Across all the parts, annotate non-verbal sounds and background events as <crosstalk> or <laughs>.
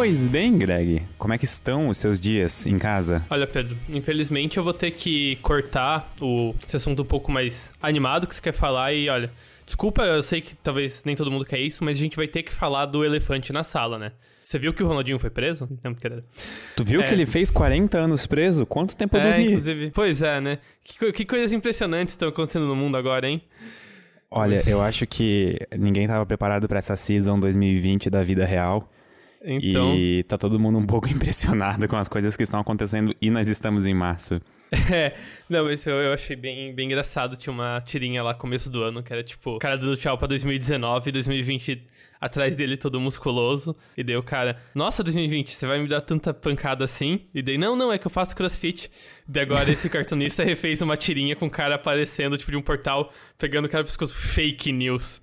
Pois bem, Greg, como é que estão os seus dias em casa? Olha, Pedro, infelizmente eu vou ter que cortar o, esse assunto um pouco mais animado que você quer falar e olha. Desculpa, eu sei que talvez nem todo mundo quer isso, mas a gente vai ter que falar do elefante na sala, né? Você viu que o Ronaldinho foi preso? Não, brincadeira. Tu viu É. que ele fez 40 anos preso? Quanto tempo eu É, dormi? inclusive. Pois é, né? Que, que coisas impressionantes estão acontecendo no mundo agora, hein? Olha, Pois. eu acho que ninguém tava preparado pra essa season 2020 da vida real. Então. E tá todo mundo um pouco <laughs> impressionado com as coisas que estão acontecendo e nós estamos em março. <laughs> É, não, mas eu, eu achei bem, bem engraçado. Tinha uma tirinha lá começo do ano que era tipo, o cara dando tchau pra 2019, 2020 atrás dele todo musculoso. E daí o cara, nossa, 2020, você vai me dar tanta pancada assim? E daí, não, não, é que eu faço crossfit. E daí agora esse <laughs> cartunista refez uma tirinha com o cara aparecendo, tipo, de um portal, pegando o cara pro pescoço. Fake news.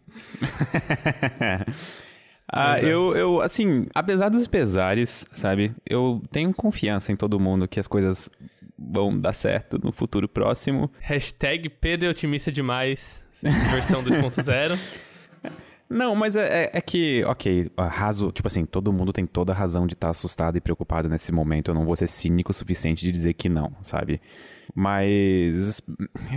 Ah, eu, eu, assim, apesar dos pesares, sabe? Eu tenho confiança em todo mundo que as coisas vão dar certo no futuro próximo. Hashtag Pedro é otimista demais. Versão 2.0. <laughs> Não, mas é, é- é que, ok, raso, tipo assim, todo mundo tem toda a razão de estar assustado e preocupado nesse momento. Eu não vou ser cínico o suficiente de dizer que não, sabe? Mas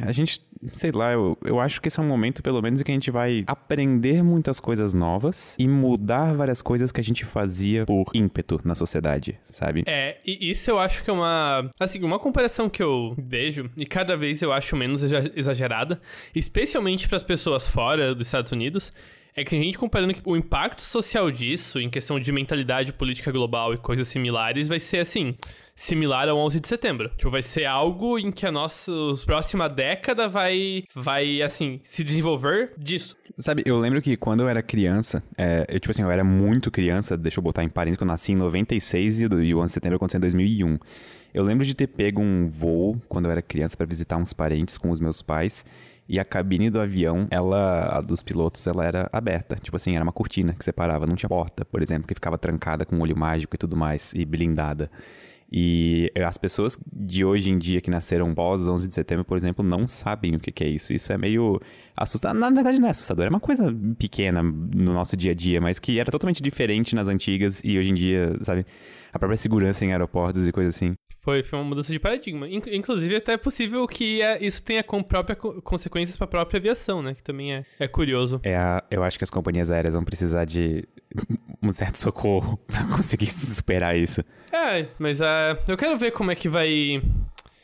a gente, sei lá, eu, eu acho que esse é um momento, pelo menos, em que a gente vai aprender muitas coisas novas e mudar várias coisas que a gente fazia por ímpeto na sociedade, sabe? É, e isso eu acho que é uma. Assim, uma comparação que eu vejo, e cada vez eu acho menos exa- exagerada, especialmente para as pessoas fora dos Estados Unidos, é que a gente comparando que o impacto social disso, em questão de mentalidade política global e coisas similares, vai ser assim. Similar ao 11 de setembro. Tipo, vai ser algo em que a nossa próxima década vai, vai, assim, se desenvolver disso. Sabe, eu lembro que quando eu era criança, é, eu, tipo assim, eu era muito criança, deixa eu botar em parênteses, que eu nasci em 96 e, e o 11 de setembro aconteceu em 2001. Eu lembro de ter pego um voo quando eu era criança pra visitar uns parentes com os meus pais. E a cabine do avião, ela, a dos pilotos, ela era aberta. Tipo assim, era uma cortina que separava, não tinha porta, por exemplo, que ficava trancada com olho mágico e tudo mais, e blindada. E as pessoas de hoje em dia que nasceram pós 11 de setembro, por exemplo, não sabem o que, que é isso. Isso é meio assustador. Na verdade, não é assustador, é uma coisa pequena no nosso dia a dia, mas que era totalmente diferente nas antigas e hoje em dia, sabe? A própria segurança em aeroportos e coisa assim. Foi, foi uma mudança de paradigma. In- Inclusive, até é possível que é, isso tenha com própria co- consequências para a própria aviação, né? Que também é, é curioso. É a- eu acho que as companhias aéreas vão precisar de <laughs> um certo socorro <laughs> pra conseguir superar isso. É, mas é, eu quero ver como é que vai.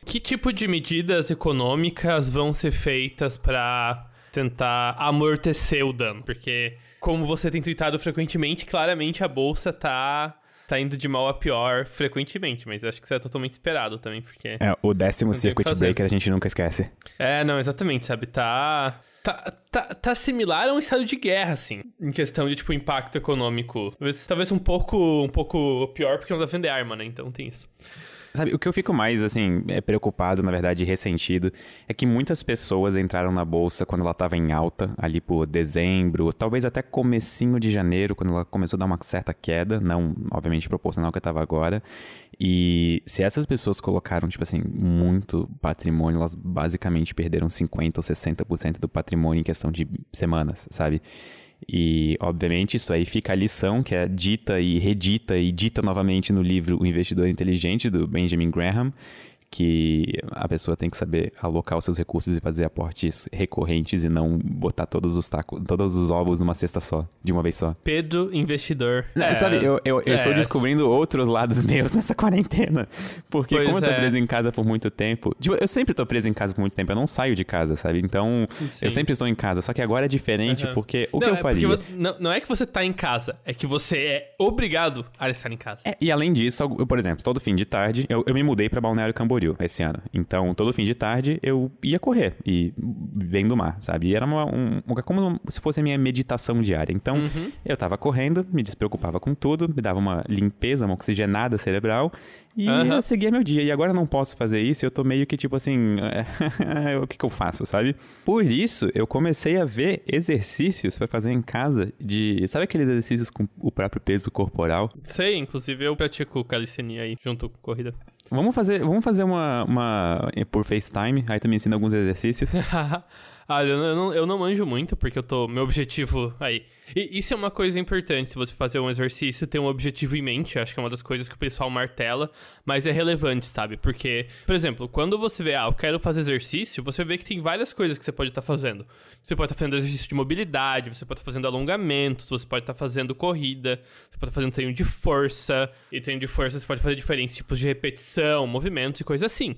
Que tipo de medidas econômicas vão ser feitas para tentar amortecer o dano? Porque, como você tem tweetado frequentemente, claramente a bolsa tá. Tá indo de mal a pior frequentemente, mas acho que isso é totalmente esperado também, porque. É, o décimo circuit breaker a gente nunca esquece. É, não, exatamente, sabe? Tá, tá, tá, tá similar a um estado de guerra, assim, em questão de, tipo, impacto econômico. Talvez, talvez um pouco um pouco pior, porque não dá vender arma, né? Então tem isso. Sabe, o que eu fico mais, assim, é preocupado, na verdade, ressentido, é que muitas pessoas entraram na bolsa quando ela tava em alta, ali por dezembro, talvez até comecinho de janeiro, quando ela começou a dar uma certa queda, não, obviamente, proporcional ao que tava agora. E se essas pessoas colocaram, tipo assim, muito patrimônio, elas basicamente perderam 50% ou 60% do patrimônio em questão de semanas, sabe? E, obviamente, isso aí fica a lição que é dita e redita e dita novamente no livro O Investidor Inteligente, do Benjamin Graham, que a pessoa tem que saber alocar os seus recursos e fazer aportes recorrentes e não botar todos os tacos, todos os ovos numa cesta só, de uma vez só. Pedro, investidor. É, sabe, eu, eu, eu é, estou descobrindo outros lados <laughs> meus nessa quarentena. Porque Pois como eu tô é. preso em casa por muito tempo. Tipo, eu sempre tô preso em casa por muito tempo, eu não saio de casa, sabe? Então, Sim. eu sempre estou em casa. Só que agora é diferente, Aham. porque o não, que eu é faria? não, não é que você tá em casa, é que você é obrigado a estar em casa. É, e além disso, eu, por exemplo, todo fim de tarde, eu, eu me mudei pra Balneário Camboriú esse ano. Então, todo fim de tarde eu ia correr e vendo o mar, sabe? E era uma, um, como se fosse a minha meditação diária. Então, Uhum. eu tava correndo, me despreocupava com tudo, me dava uma limpeza, uma oxigenada cerebral e Aham. eu seguia meu dia. E agora eu não posso fazer isso, eu tô meio que tipo assim, <laughs> o que que eu faço, sabe? Por isso, eu comecei a ver exercícios pra fazer em casa de, sabe aqueles exercícios com o próprio peso corporal? Sei, inclusive eu pratico calistenia aí, junto com corrida. Vamos fazer, vamos fazer uma, uma por FaceTime, aí me ensina alguns exercícios. <laughs> Ah, eu não, eu não manjo muito, porque eu tô. Meu objetivo aí. E isso é uma coisa importante, se você fazer um exercício, ter um objetivo em mente. Acho que é uma das coisas que o pessoal martela, mas é relevante, sabe? Porque, por exemplo, quando você vê, ah, eu quero fazer exercício, você vê que tem várias coisas que você pode estar tá fazendo. Você pode estar tá fazendo exercício de mobilidade, você pode estar tá fazendo alongamentos, você pode estar tá fazendo corrida, você pode estar tá fazendo treino de força. E treino de força você pode fazer diferentes tipos de repetição, movimentos e coisas assim.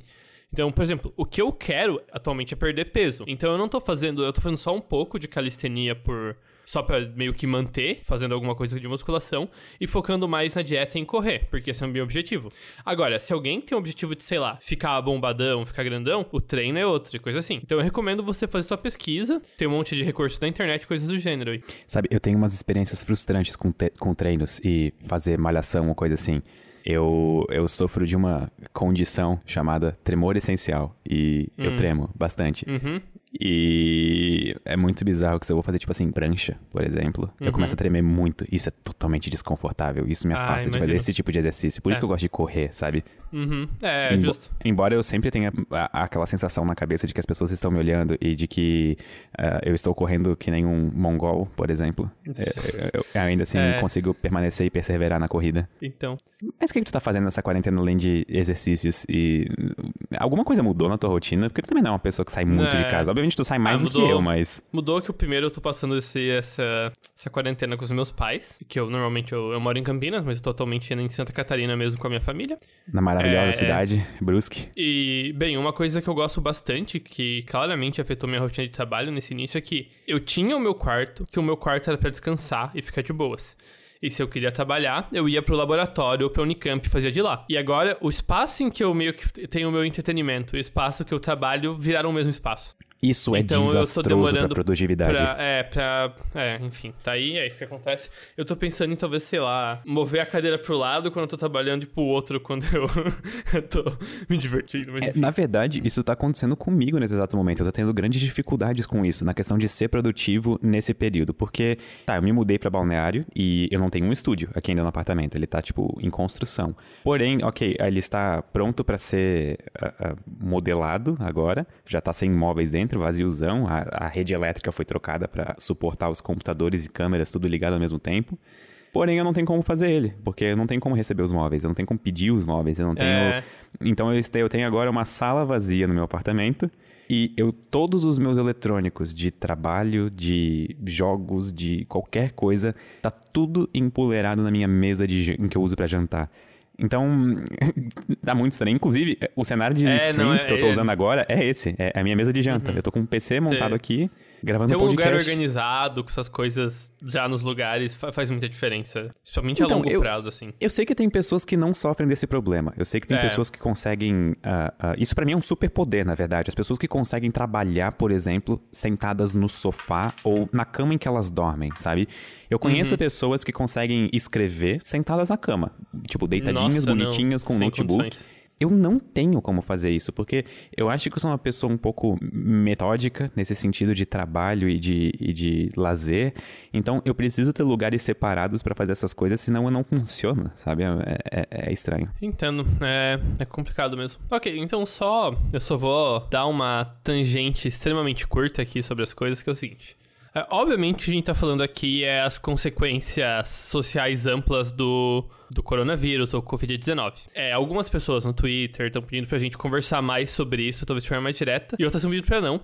Então, por exemplo, o que eu quero atualmente é perder peso. Então eu não tô fazendo, eu tô fazendo só um pouco de calistenia por só para meio que manter, fazendo alguma coisa de musculação e focando mais na dieta em correr, porque esse é o meu objetivo. Agora, se alguém tem o objetivo de, sei lá, ficar bombadão, ficar grandão, o treino é outro, coisa assim. Então eu recomendo você fazer sua pesquisa, ter um monte de recursos na internet, coisas do gênero. Sabe, eu tenho umas experiências frustrantes com, com treinos e fazer malhação ou coisa assim eu, eu sofro de uma condição chamada tremor essencial. E eu hum. tremo bastante. Uhum. E é muito bizarro que se eu vou fazer, tipo assim, prancha, por exemplo, uhum. eu começo a tremer muito. Isso é totalmente desconfortável. Isso me ah, afasta ah, de fazer esse tipo de exercício. Por é. isso que eu gosto de correr, sabe? Uhum. É, Embo justo. Embora eu sempre tenha aquela sensação na cabeça de que as pessoas estão me olhando e de que uh, eu estou correndo que nem um mongol, por exemplo. É, <laughs> eu, eu, ainda assim é. consigo permanecer e perseverar na corrida. Então. Mas o que, que tu tá fazendo nessa quarentena além de exercícios e. Alguma coisa mudou na tua rotina? Porque tu também não é uma pessoa que sai muito de é. casa. Obviamente tu sai mais ah, mudou, do que eu, mas. Mudou que o primeiro eu tô passando esse, essa, essa quarentena com os meus pais. Que eu normalmente eu, eu moro em Campinas, mas eu tô atualmente em Santa Catarina mesmo com a minha família. Na maravilhosa é... cidade, Brusque. E, bem, uma coisa que eu gosto bastante, que claramente afetou minha rotina de trabalho nesse início, é que eu tinha o meu quarto, que o meu quarto era para descansar e ficar de boas. E se eu queria trabalhar, eu ia pro laboratório ou pra Unicamp e fazia de lá. E agora, o espaço em que eu meio que tenho o meu entretenimento e o espaço que eu trabalho viraram o mesmo espaço. Isso é então, desastroso pra produtividade. Pra, é, pra. É, enfim, tá aí, é isso que acontece. Eu tô pensando em talvez, sei lá, mover a cadeira pro lado quando eu tô trabalhando e pro outro quando eu <laughs> tô me divertindo. É, na verdade, isso tá acontecendo comigo nesse exato momento. Eu tô tendo grandes dificuldades com isso, na questão de ser produtivo nesse período. Porque, tá, eu me mudei pra balneário e eu não tenho um estúdio aqui ainda no apartamento. Ele tá, tipo, em construção. Porém, ok, ele está pronto para ser uh, uh, modelado agora. Já tá sem móveis dentro dentro, vaziozão. A, a rede elétrica foi trocada para suportar os computadores e câmeras, tudo ligado ao mesmo tempo. Porém, eu não tenho como fazer ele, porque eu não tenho como receber os móveis, eu não tenho como pedir os móveis, eu não tenho. É... Então eu tenho agora uma sala vazia no meu apartamento e eu todos os meus eletrônicos de trabalho, de jogos, de qualquer coisa, tá tudo empoleirado na minha mesa de em que eu uso para jantar. Então, <laughs> tá muito estranho. Inclusive, o cenário de é, streams é, que eu tô é, usando agora é esse. É a minha mesa de janta. Uhum. Eu tô com um PC montado aqui, gravando Ter um podcast. lugar organizado, com suas coisas já nos lugares, faz muita diferença. Principalmente então, a longo eu, prazo, assim. Eu sei que tem pessoas que não sofrem desse problema. Eu sei que tem é. pessoas que conseguem... Uh, uh, isso para mim é um superpoder, na verdade. As pessoas que conseguem trabalhar, por exemplo, sentadas no sofá ou na cama em que elas dormem, sabe? Eu conheço uhum. pessoas que conseguem escrever sentadas na cama. Tipo, deitadinhas, Nossa, bonitinhas, não. com um notebook. Condições. Eu não tenho como fazer isso, porque eu acho que eu sou uma pessoa um pouco metódica nesse sentido de trabalho e de, e de lazer. Então eu preciso ter lugares separados para fazer essas coisas, senão eu não funciono, sabe? É, é, é, estranho. Entendo. É, é complicado mesmo. Ok, então só. Eu só vou dar uma tangente extremamente curta aqui sobre as coisas, que é o seguinte. É, obviamente, a gente tá falando aqui é as consequências sociais amplas do, do coronavírus ou Covid-19. É, algumas pessoas no Twitter estão pedindo pra gente conversar mais sobre isso, talvez de forma mais direta, e outras estão pedindo pra não.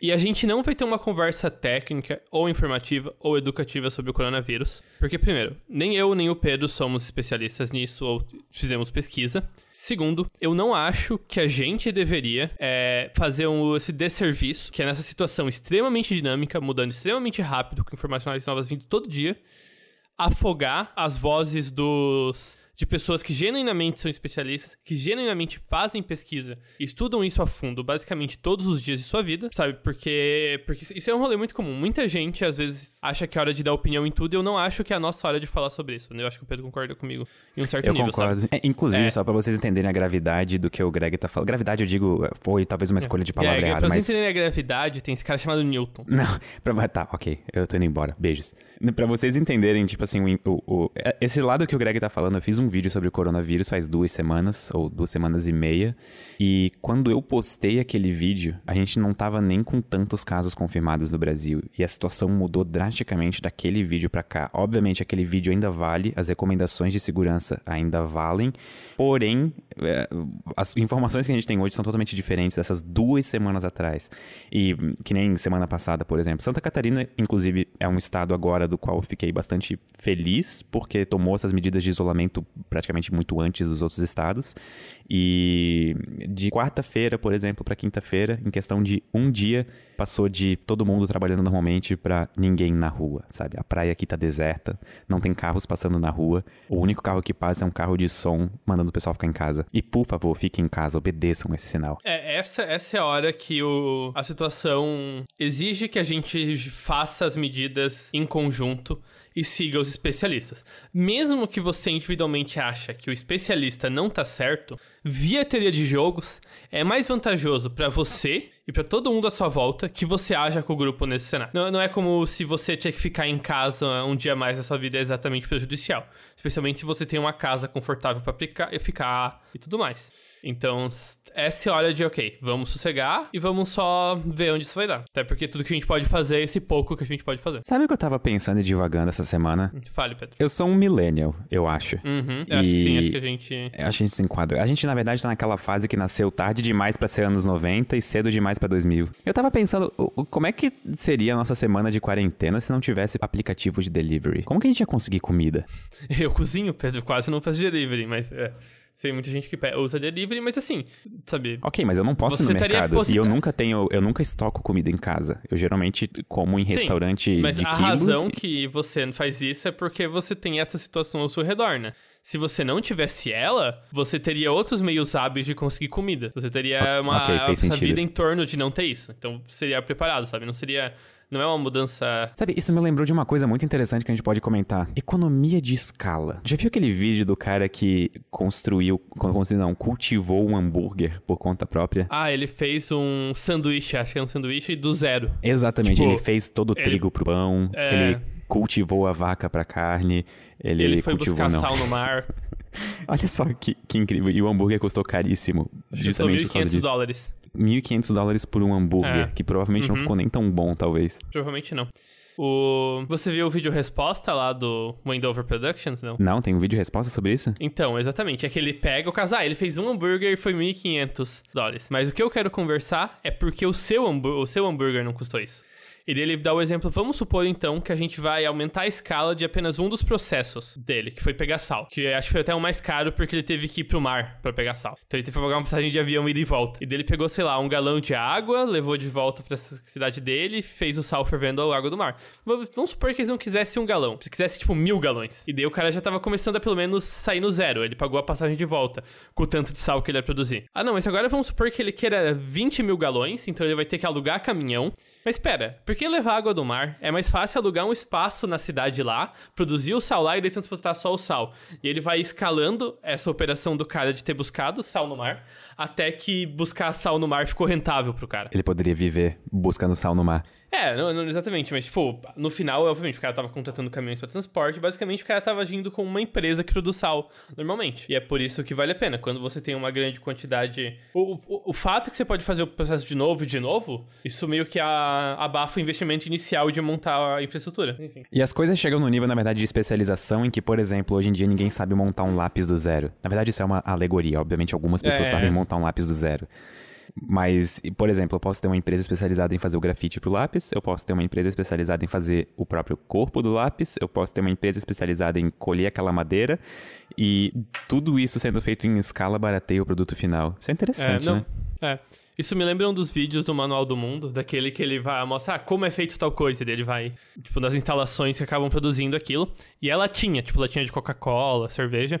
E a gente não vai ter uma conversa técnica, ou informativa, ou educativa sobre o coronavírus. Porque, primeiro, nem eu nem o Pedro somos especialistas nisso ou fizemos pesquisa. Segundo, eu não acho que a gente deveria é, fazer um, esse desserviço, que é nessa situação extremamente dinâmica, mudando extremamente rápido, com informações novas vindo todo dia, afogar as vozes dos de pessoas que genuinamente são especialistas, que genuinamente fazem pesquisa, estudam isso a fundo, basicamente todos os dias de sua vida, sabe? Porque, porque isso é um rolê muito comum. Muita gente, às vezes, acha que é hora de dar opinião em tudo, e eu não acho que é a nossa hora de falar sobre isso. Né? Eu acho que o Pedro concorda comigo em um certo eu nível, concordo. É, inclusive, é. só pra vocês entenderem a gravidade do que o Greg tá falando. Gravidade, eu digo, foi talvez uma escolha de palavra Greg, errada, pra mas... vocês entenderem a gravidade, tem esse cara chamado Newton. Não, pra... tá, ok. Eu tô indo embora. Beijos. Pra vocês entenderem, tipo assim, o, o, esse lado que o Greg tá falando, eu fiz um um vídeo sobre o coronavírus faz duas semanas, ou duas semanas e meia. E quando eu postei aquele vídeo, a gente não tava nem com tantos casos confirmados no Brasil. E a situação mudou drasticamente daquele vídeo para cá. Obviamente, aquele vídeo ainda vale, as recomendações de segurança ainda valem. Porém, é, as informações que a gente tem hoje são totalmente diferentes dessas duas semanas atrás. E que nem semana passada, por exemplo. Santa Catarina, inclusive, é um estado agora do qual eu fiquei bastante feliz, porque tomou essas medidas de isolamento praticamente muito antes dos outros estados. E de quarta-feira, por exemplo, para quinta-feira, em questão de um dia, passou de todo mundo trabalhando normalmente para ninguém na rua, sabe? A praia aqui tá deserta, não tem carros passando na rua. O único carro que passa é um carro de som mandando o pessoal ficar em casa. E por favor, fiquem em casa, obedeçam esse sinal. É, essa, essa é a hora que o, a situação exige que a gente faça as medidas em conjunto e siga os especialistas. Mesmo que você individualmente acha que o especialista não tá certo, via teoria de jogos, é mais vantajoso para você e para todo mundo à sua volta que você haja com o grupo nesse cenário. Não, não, é como se você tinha que ficar em casa um dia mais da sua vida é exatamente prejudicial. Especialmente se você tem uma casa confortável para ficar e tudo mais. Então, essa é a hora de, ok, vamos sossegar e vamos só ver onde isso vai dar. Até porque tudo que a gente pode fazer é esse pouco que a gente pode fazer. Sabe o que eu tava pensando e divagando essa semana? Fale, Pedro. Eu sou um millennial, eu acho. Uhum, eu e... acho que sim, acho que a gente... Eu acho que a gente se enquadra. A gente, na verdade, tá naquela fase que nasceu tarde demais para ser anos 90 e cedo demais para 2000. Eu tava pensando, como é que seria a nossa semana de quarentena se não tivesse aplicativo de delivery? Como que a gente ia conseguir comida? <laughs> Eu cozinho, Pedro, quase não faço delivery, mas... É. Tem muita gente que usa delivery, mas assim, sabe? Ok, mas eu não posso ir no mercado. E eu nunca tenho, eu nunca estoco comida em casa. Eu geralmente como em restaurante Sim, mas de a quilo. razão que você faz isso é porque você tem essa situação ao seu redor, né? Se você não tivesse ela, você teria outros meios hábeis de conseguir comida. Você teria uma okay, vida em torno de não ter isso. Então, seria preparado, sabe? Não seria não é uma mudança. Sabe, isso me lembrou de uma coisa muito interessante que a gente pode comentar: economia de escala. Já viu aquele vídeo do cara que construiu, construiu não, cultivou um hambúrguer por conta própria? Ah, ele fez um sanduíche, acho que é um sanduíche do zero. Exatamente, tipo, ele fez todo o trigo ele... pro pão, é... ele cultivou a vaca pra carne, ele, ele foi cultivou, buscar não. sal no mar. <laughs> Olha só que, que incrível. E o hambúrguer custou caríssimo. Justamente por causa disso. dólares. 1.500 dólares por um hambúrguer, é. que provavelmente uhum. não ficou nem tão bom, talvez. Provavelmente não. O... Você viu o vídeo resposta lá do Wendover Productions, não? Não, tem um vídeo resposta sobre isso? Então, exatamente. É que ele pega o caso, ah, ele fez um hambúrguer e foi 1.500 dólares. Mas o que eu quero conversar é porque o seu, o seu hambúrguer não custou isso. E ele dá o exemplo, vamos supor então que a gente vai aumentar a escala de apenas um dos processos dele, que foi pegar sal. Que acho que foi até o mais caro porque ele teve que ir pro mar para pegar sal. Então ele teve que pagar uma passagem de avião ida e volta. E dele pegou, sei lá, um galão de água, levou de volta pra cidade dele, fez o sal fervendo a água do mar. Vamos supor que eles não quisessem um galão, se quisesse tipo mil galões. E daí o cara já tava começando a pelo menos sair no zero. Ele pagou a passagem de volta com o tanto de sal que ele ia produzir. Ah, não, mas agora vamos supor que ele queira 20 mil galões, então ele vai ter que alugar caminhão mas espera, por que levar água do mar? É mais fácil alugar um espaço na cidade lá, produzir o sal lá e daí transportar só o sal. E ele vai escalando essa operação do cara de ter buscado sal no mar, até que buscar sal no mar ficou rentável pro cara. Ele poderia viver buscando sal no mar. É, não, não, exatamente, mas, tipo, no final, obviamente, o cara tava contratando caminhões para transporte, basicamente o cara tava agindo como uma empresa que produz sal, normalmente. E é por isso que vale a pena. Quando você tem uma grande quantidade. O, o, o fato que você pode fazer o processo de novo e de novo, isso meio que a, abafa o investimento inicial de montar a infraestrutura. Enfim. E as coisas chegam no nível, na verdade, de especialização em que, por exemplo, hoje em dia ninguém sabe montar um lápis do zero. Na verdade, isso é uma alegoria. Obviamente, algumas pessoas é. sabem montar um lápis do zero. Mas, por exemplo, eu posso ter uma empresa especializada em fazer o grafite pro lápis, eu posso ter uma empresa especializada em fazer o próprio corpo do lápis, eu posso ter uma empresa especializada em colher aquela madeira, e tudo isso sendo feito em escala barateia o produto final. Isso é interessante, é, não, né? É. Isso me lembra um dos vídeos do Manual do Mundo, daquele que ele vai mostrar como é feito tal coisa, e ele vai, tipo, nas instalações que acabam produzindo aquilo. E ela tinha, tipo, ela tinha de Coca-Cola, cerveja.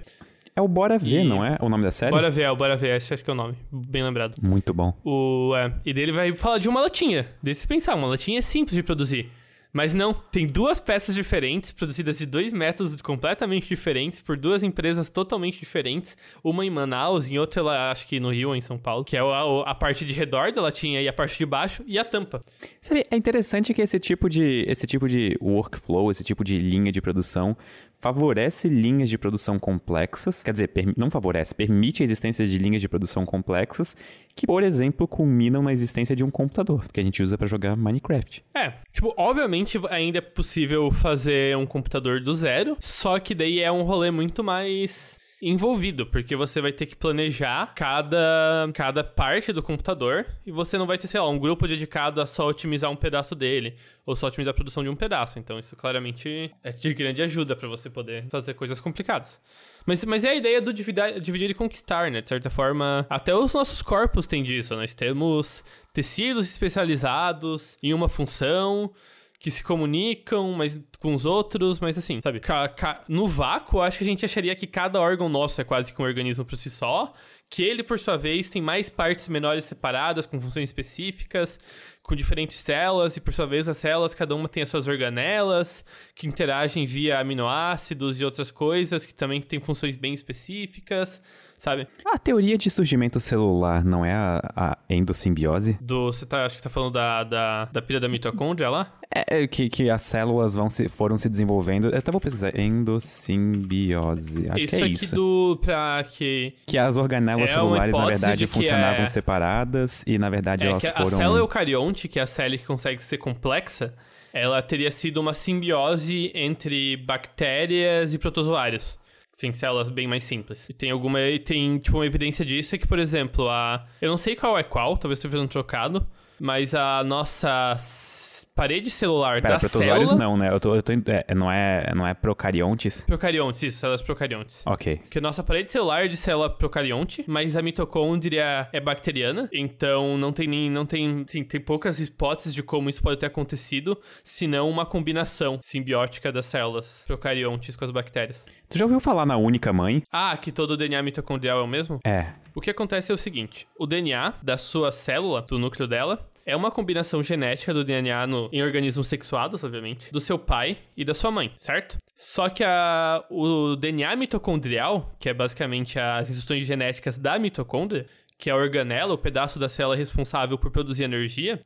É o Bora Ver, e... não é? O nome da série? Bora Ver, é o Bora Ver, esse acho que é o nome. Bem lembrado. Muito bom. O, é, e dele vai falar de uma latinha. Desse pensar, uma latinha é simples de produzir. Mas não, tem duas peças diferentes, produzidas de dois métodos completamente diferentes, por duas empresas totalmente diferentes. Uma em Manaus, em outra, ela, acho que no Rio ou em São Paulo, que é a, a parte de redor da latinha e a parte de baixo e a tampa. Sabe, é interessante que esse tipo de, esse tipo de workflow, esse tipo de linha de produção favorece linhas de produção complexas, quer dizer, não favorece, permite a existência de linhas de produção complexas que, por exemplo, culminam na existência de um computador, que a gente usa para jogar Minecraft. É, tipo, obviamente ainda é possível fazer um computador do zero, só que daí é um rolê muito mais envolvido, porque você vai ter que planejar cada, cada parte do computador e você não vai ter, sei lá, um grupo dedicado a só otimizar um pedaço dele ou só otimizar a produção de um pedaço. Então isso claramente é de grande ajuda para você poder fazer coisas complicadas. Mas, mas é a ideia do dividir, dividir e conquistar, né? De certa forma, até os nossos corpos têm disso. Nós temos tecidos especializados em uma função que se comunicam mas com os outros, mas assim, sabe? no vácuo, acho que a gente acharia que cada órgão nosso é quase que um organismo por si só, que ele, por sua vez, tem mais partes menores separadas, com funções específicas, com diferentes células, e por sua vez, as células, cada uma tem as suas organelas, que interagem via aminoácidos e outras coisas, que também tem funções bem específicas sabe? A teoria de surgimento celular não é a, a endossimbiose? Do, você tá, acho que tá falando da, da, da pira da mitocôndria lá? É, é, que, que as células vão se, foram se desenvolvendo. Eu até vou precisar. Endossimbiose. Acho isso que é isso. Isso do. pra que. Que as organelas é celulares, na verdade, funcionavam é... separadas e, na verdade, é elas foram. A célula eucarionte, que é a célula que consegue ser complexa, ela teria sido uma simbiose entre bactérias e protozoários. Sim, células bem mais simples. E tem alguma. Tem, tipo, uma evidência disso é que, por exemplo, a. Eu não sei qual é qual, talvez esteja um trocado, mas a nossa parede celular Pera, da protozoários célula... não, né? Eu tô, eu tô, é, não, é, não é procariontes? Procariontes, isso, células procariontes. Ok. Que a nossa parede celular é de célula procarionte, mas a mitocôndria é bacteriana, então não tem nem, não tem, sim, tem poucas hipóteses de como isso pode ter acontecido, senão uma combinação simbiótica das células procariontes com as bactérias. Tu já ouviu falar na única mãe? Ah, que todo o DNA mitocondrial é o mesmo? É. O que acontece é o seguinte, o DNA da sua célula, do núcleo dela, é uma combinação genética do DNA no, em organismos sexuados, obviamente, do seu pai e da sua mãe, certo? Só que a, o DNA mitocondrial, que é basicamente as instruções genéticas da mitocôndria, que é a organela, o pedaço da célula responsável por produzir energia,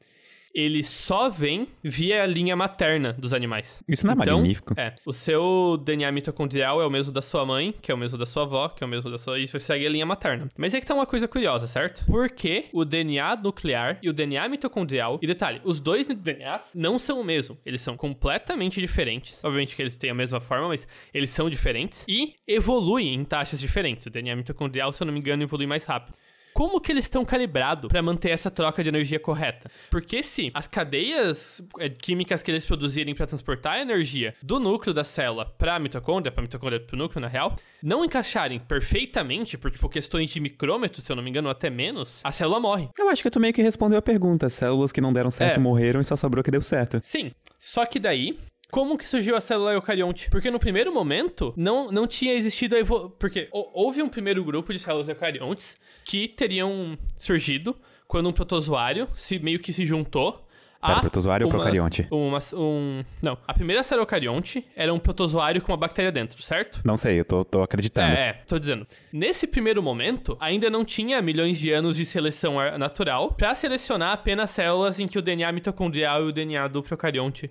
ele só vem via a linha materna dos animais. Isso não é então, magnífico? É. O seu DNA mitocondrial é o mesmo da sua mãe, que é o mesmo da sua avó, que é o mesmo da sua. Isso segue a linha materna. Mas é que tá uma coisa curiosa, certo? Porque o DNA nuclear e o DNA mitocondrial. E detalhe, os dois DNAs não são o mesmo. Eles são completamente diferentes. Obviamente que eles têm a mesma forma, mas eles são diferentes. E evoluem em taxas diferentes. O DNA mitocondrial, se eu não me engano, evolui mais rápido como que eles estão calibrados para manter essa troca de energia correta? Porque se as cadeias é, químicas que eles produzirem para transportar a energia do núcleo da célula para a mitocôndria, para a mitocôndria para o núcleo, na real, não encaixarem perfeitamente, por tipo, questões de micrômetro, se eu não me engano, até menos, a célula morre. Eu acho que tu meio que respondeu a pergunta. Células que não deram certo é. morreram e só sobrou que deu certo. Sim. Só que daí, como que surgiu a célula eucarionte? Porque no primeiro momento não, não tinha existido a evolução. Porque houve um primeiro grupo de células eucariontes que teriam surgido quando um protozoário se meio que se juntou Pera, protozoário ou procarionte? Uma, um, não, a primeira célula eucarionte era um protozoário com uma bactéria dentro, certo? Não sei, eu tô, tô acreditando. É, é, tô dizendo. Nesse primeiro momento, ainda não tinha milhões de anos de seleção natural para selecionar apenas células em que o DNA mitocondrial e o DNA do procarionte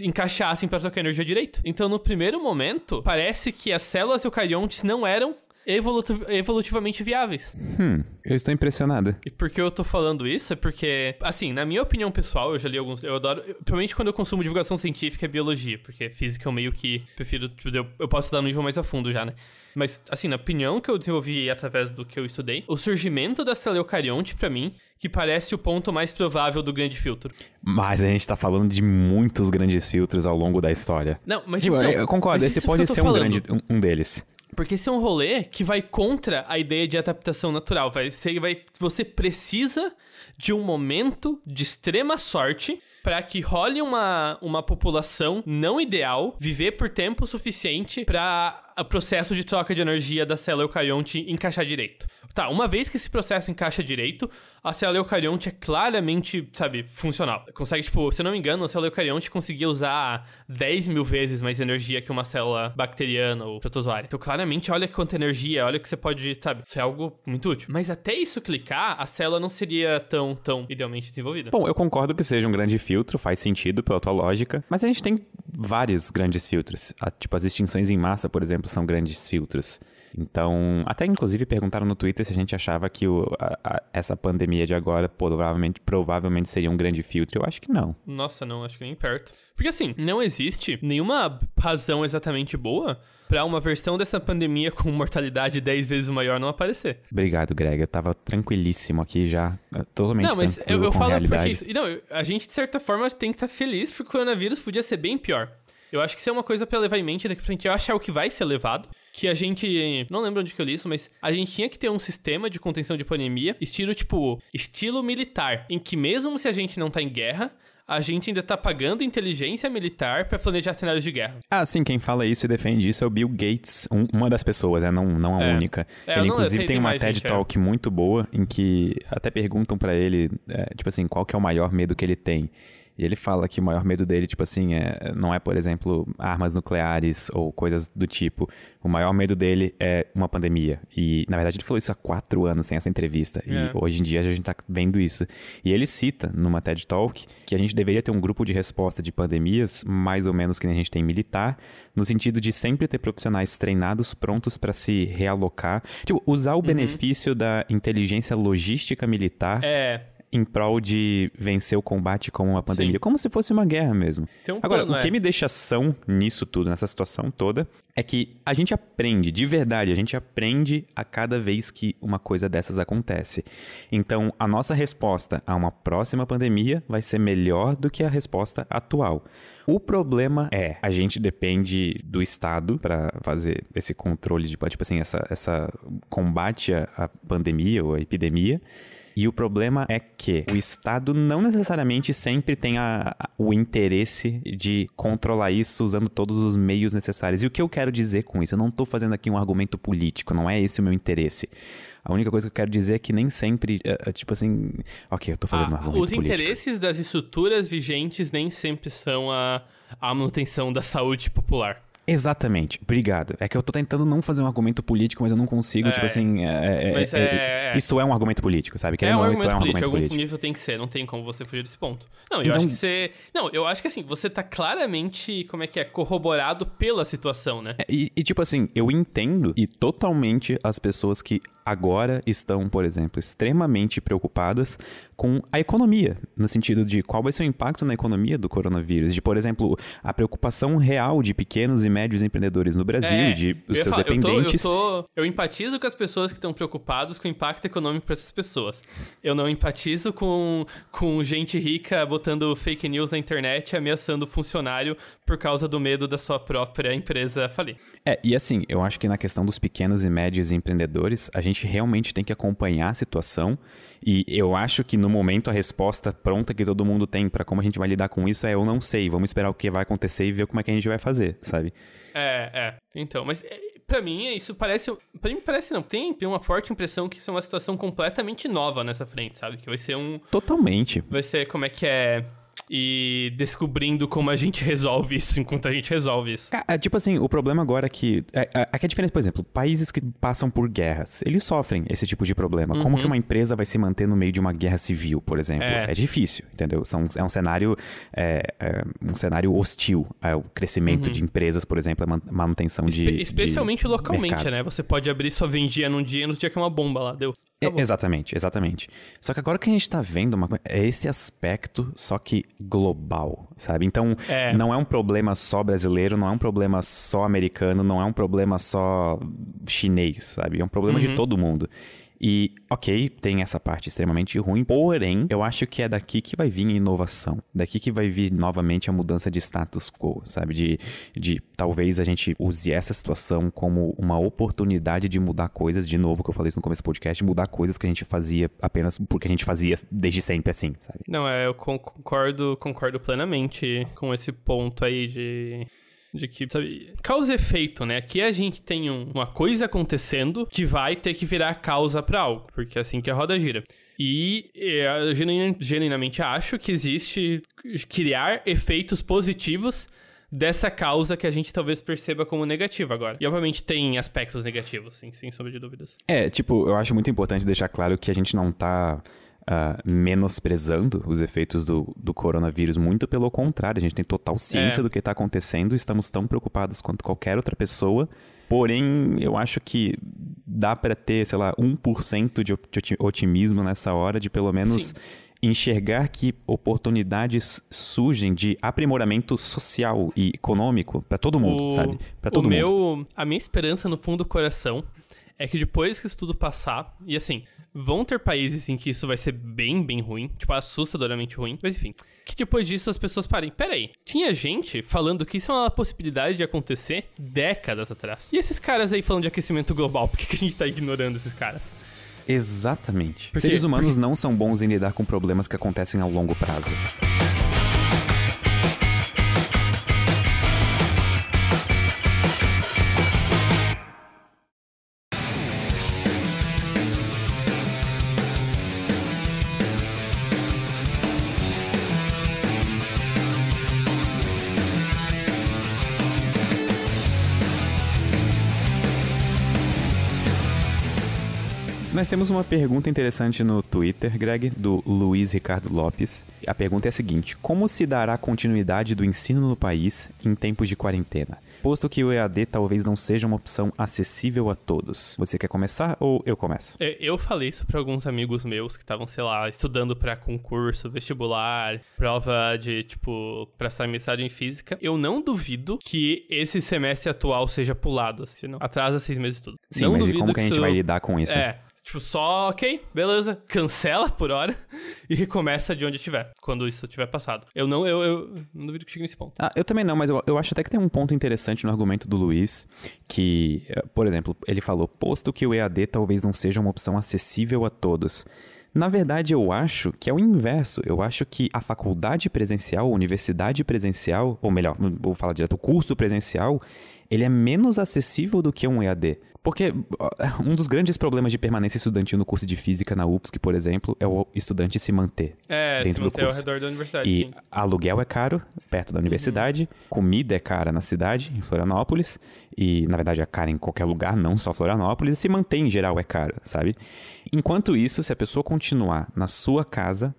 encaixassem para trocar energia direito. Então, no primeiro momento, parece que as células eucariontes não eram evolutiv evolutivamente viáveis. Hum, eu estou impressionado. E por que eu tô falando isso? É porque, assim, na minha opinião pessoal, eu já li alguns. Eu adoro. Eu, provavelmente quando eu consumo divulgação científica é biologia, porque física eu meio que prefiro. Eu, eu posso dar no nível mais a fundo já, né? Mas, assim, na opinião que eu desenvolvi através do que eu estudei, o surgimento da célula eucarionte, para mim, que parece o ponto mais provável do grande filtro. Mas a gente tá falando de muitos grandes filtros ao longo da história. Não, mas tipo, então, eu concordo, esse pode ser um grande um, um deles. Porque esse é um rolê que vai contra a ideia de adaptação natural. Vai, você, vai, você precisa de um momento de extrema sorte para que role uma, uma população não ideal viver por tempo suficiente para o processo de troca de energia da célula eucarionte encaixar direito. Tá, uma vez que esse processo encaixa direito, a célula eucarionte é claramente, sabe, funcional. Consegue, tipo, se eu não me engano, a célula eucarionte conseguia usar 10 mil vezes mais energia que uma célula bacteriana ou protozoária. Então, claramente, olha quanta energia, olha que você pode, sabe, isso é algo muito útil. Mas até isso clicar, a célula não seria tão, tão idealmente desenvolvida. Bom, eu concordo que seja um grande filtro, faz sentido pela tua lógica, mas a gente tem vários grandes filtros. Tipo, as extinções em massa, por exemplo, são grandes filtros. Então, até inclusive perguntaram no Twitter se a gente achava que o, a, a, essa pandemia de agora provavelmente, provavelmente seria um grande filtro. Eu acho que não. Nossa, não, acho que nem perto. Porque assim, não existe nenhuma razão exatamente boa para uma versão dessa pandemia com mortalidade 10 vezes maior não aparecer. Obrigado, Greg. Eu tava tranquilíssimo aqui já, totalmente Não, mas eu, eu falo porque isso, não, a gente de certa forma tem que estar tá feliz porque o coronavírus podia ser bem pior. Eu acho que isso é uma coisa para levar em mente daqui pra frente. Eu acho é o que vai ser levado. Que a gente. Não lembro onde que eu li isso, mas a gente tinha que ter um sistema de contenção de pandemia, estilo tipo. Estilo militar. Em que mesmo se a gente não tá em guerra, a gente ainda tá pagando inteligência militar para planejar cenários de guerra. Ah, sim, quem fala isso e defende isso é o Bill Gates, um, uma das pessoas, né? não, não a é. única. É, ele, inclusive, tem uma TED gente, é. Talk é. muito boa em que até perguntam para ele, é, tipo assim, qual que é o maior medo que ele tem. E ele fala que o maior medo dele, tipo assim, é, não é, por exemplo, armas nucleares ou coisas do tipo. O maior medo dele é uma pandemia. E, na verdade, ele falou isso há quatro anos, tem essa entrevista. É. E hoje em dia a gente tá vendo isso. E ele cita numa TED Talk que a gente deveria ter um grupo de resposta de pandemias, mais ou menos que a gente tem militar, no sentido de sempre ter profissionais treinados, prontos para se realocar. Tipo, usar o uhum. benefício da inteligência logística militar. É em prol de vencer o combate como uma pandemia, Sim. como se fosse uma guerra mesmo. Um Agora, plano, o que é. me deixa são nisso tudo, nessa situação toda, é que a gente aprende, de verdade, a gente aprende a cada vez que uma coisa dessas acontece. Então, a nossa resposta a uma próxima pandemia vai ser melhor do que a resposta atual. O problema é, a gente depende do Estado para fazer esse controle de, tipo assim, essa, essa combate à pandemia ou à epidemia. E o problema é que o Estado não necessariamente sempre tem a, a, o interesse de controlar isso usando todos os meios necessários. E o que eu quero dizer com isso? Eu não estou fazendo aqui um argumento político, não é esse o meu interesse. A única coisa que eu quero dizer é que nem sempre, é, é, tipo assim, ok, eu estou fazendo ah, um argumento os político. Interesses das estruturas vigentes nem sempre são a, a manutenção da saúde popular. Exatamente, obrigado. É que eu tô tentando não fazer um argumento político, mas eu não consigo, tipo é, tipo assim. É, é, é, é, isso é um argumento político, sabe? Querendo é um não, isso é um político, argumento político. Algum nível tem que ser, não tem como você fugir desse ponto. Não, eu então... acho que você. Não, eu acho que assim, você tá claramente, como é que é, corroborado pela situação, né? E, e tipo assim, eu entendo e totalmente as pessoas que agora estão, por exemplo, extremamente preocupadas com a economia, no sentido de qual vai ser o impacto na economia do coronavírus, de, por exemplo, a preocupação real de pequenos e médios empreendedores no Brasil, é, de os seus falar, dependentes. Eu, tô, eu, tô, eu empatizo com as pessoas que estão preocupadas com o impacto econômico para essas pessoas. Eu não empatizo com, com gente rica botando fake news na internet ameaçando o funcionário por causa do medo da sua própria empresa falir. É, e assim, eu acho que na questão dos pequenos e médios empreendedores, a gente realmente tem que acompanhar a situação e eu acho que no momento a resposta pronta que todo mundo tem para como a gente vai lidar com isso é eu não sei, vamos esperar o que vai acontecer e ver como é que a gente vai fazer, sabe? É, é. Então, mas é, para mim isso parece, para mim parece não, tem uma forte impressão que isso é uma situação completamente nova nessa frente, sabe? Que vai ser um Totalmente. Vai ser como é que é e descobrindo como a gente resolve isso enquanto a gente resolve isso. É, é, tipo assim, o problema agora é que. É, é, é, a diferença, por exemplo, países que passam por guerras, eles sofrem esse tipo de problema. Uhum. Como que uma empresa vai se manter no meio de uma guerra civil, por exemplo? É, é difícil, entendeu? São, é um cenário. É, um cenário hostil ao crescimento uhum. de empresas, por exemplo, a manutenção de. Espe especialmente de localmente, mercados. né? Você pode abrir sua vendinha num dia no dia que é uma bomba lá, deu. É, exatamente, exatamente. Só que agora que a gente tá vendo uma, é esse aspecto, só que global, sabe? Então, é. não é um problema só brasileiro, não é um problema só americano, não é um problema só chinês, sabe? É um problema uhum. de todo mundo. E, ok, tem essa parte extremamente ruim, porém, eu acho que é daqui que vai vir a inovação. Daqui que vai vir novamente a mudança de status quo, sabe? De, de talvez a gente use essa situação como uma oportunidade de mudar coisas, de novo, que eu falei isso no começo do podcast, mudar coisas que a gente fazia apenas porque a gente fazia desde sempre assim, sabe? Não, é, eu concordo, concordo plenamente com esse ponto aí de de que, sabe, causa e efeito, né? Aqui a gente tem um, uma coisa acontecendo que vai ter que virar causa para algo, porque é assim que a roda gira. E eu genuinamente acho que existe criar efeitos positivos dessa causa que a gente talvez perceba como negativa agora. E obviamente tem aspectos negativos, sim, sem sombra de dúvidas. É, tipo, eu acho muito importante deixar claro que a gente não tá uh, menosprezando os efeitos do, do coronavírus. Muito pelo contrário, a gente tem total ciência é. do que está acontecendo, estamos tão preocupados quanto qualquer outra pessoa. Porém, eu acho que dá para ter, sei lá, 1% de otimismo nessa hora, de pelo menos. Sim enxergar que oportunidades surgem de aprimoramento social e econômico para todo mundo, o, sabe? Para todo o mundo. Meu, a minha esperança no fundo do coração é que depois que isso tudo passar, e assim, vão ter países em que isso vai ser bem, bem ruim, tipo, assustadoramente ruim, mas enfim, que depois disso as pessoas parem. Peraí, tinha gente falando que isso é uma possibilidade de acontecer décadas atrás. E esses caras aí falando de aquecimento global, por que, que a gente tá ignorando esses caras? Exatamente. Seres humanos Porque... não são bons em lidar com problemas que acontecem ao longo prazo. Nós temos uma pergunta interessante no Twitter, Greg, do Luiz Ricardo Lopes. A pergunta é a seguinte: Como se dará continuidade do ensino no país em tempos de quarentena? Posto que o EAD talvez não seja uma opção acessível a todos. Você quer começar ou eu começo? É, eu falei isso para alguns amigos meus que estavam, sei lá, estudando para concurso, vestibular, prova de, tipo, prestar mensagem em física. Eu não duvido que esse semestre atual seja pulado, assim, não. Atrasa seis meses tudo. Sim, não mas e como que a gente isso... vai lidar com isso? É, Tipo, só, ok, beleza, cancela por hora <laughs> e recomeça de onde estiver, quando isso tiver passado. Eu não, eu, eu não duvido que chegue nesse ponto. Ah, eu também não, mas eu, eu acho até que tem um ponto interessante no argumento do Luiz, que, eh, por exemplo, ele falou, posto que o EAD talvez não seja uma opção acessível a todos. Na verdade, eu acho que é o inverso. Eu acho que a faculdade presencial, a universidade presencial, ou melhor, vou falar direto, o curso presencial, ele é menos acessível do que um EAD. Porque um dos grandes problemas de permanência estudantil no curso de física na UFSC, por exemplo, é o estudante se manter é, dentro se manter do curso. ao redor da universidade. E sim. aluguel é caro perto da universidade, uhum. comida é cara na cidade, em Florianópolis, e na verdade é cara em qualquer lugar, não só Florianópolis, e se manter em geral é caro, sabe? Enquanto isso, se a pessoa continuar na sua casa,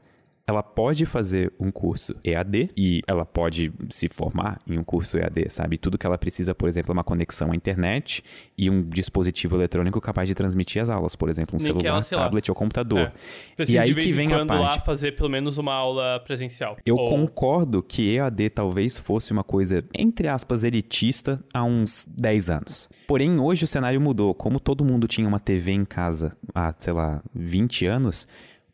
ela pode fazer um curso EAD e ela pode se formar em um curso EAD, sabe? Tudo que ela precisa, por exemplo, é uma conexão à internet e um dispositivo eletrônico capaz de transmitir as aulas, por exemplo, um Nem celular, ela, tablet lá. ou computador. É. E aí que vem a parte. lá fazer pelo menos uma aula presencial. Eu ou... concordo que EAD talvez fosse uma coisa entre aspas elitista há uns 10 anos. Porém, hoje o cenário mudou. Como todo mundo tinha uma TV em casa há, sei lá, 20 anos,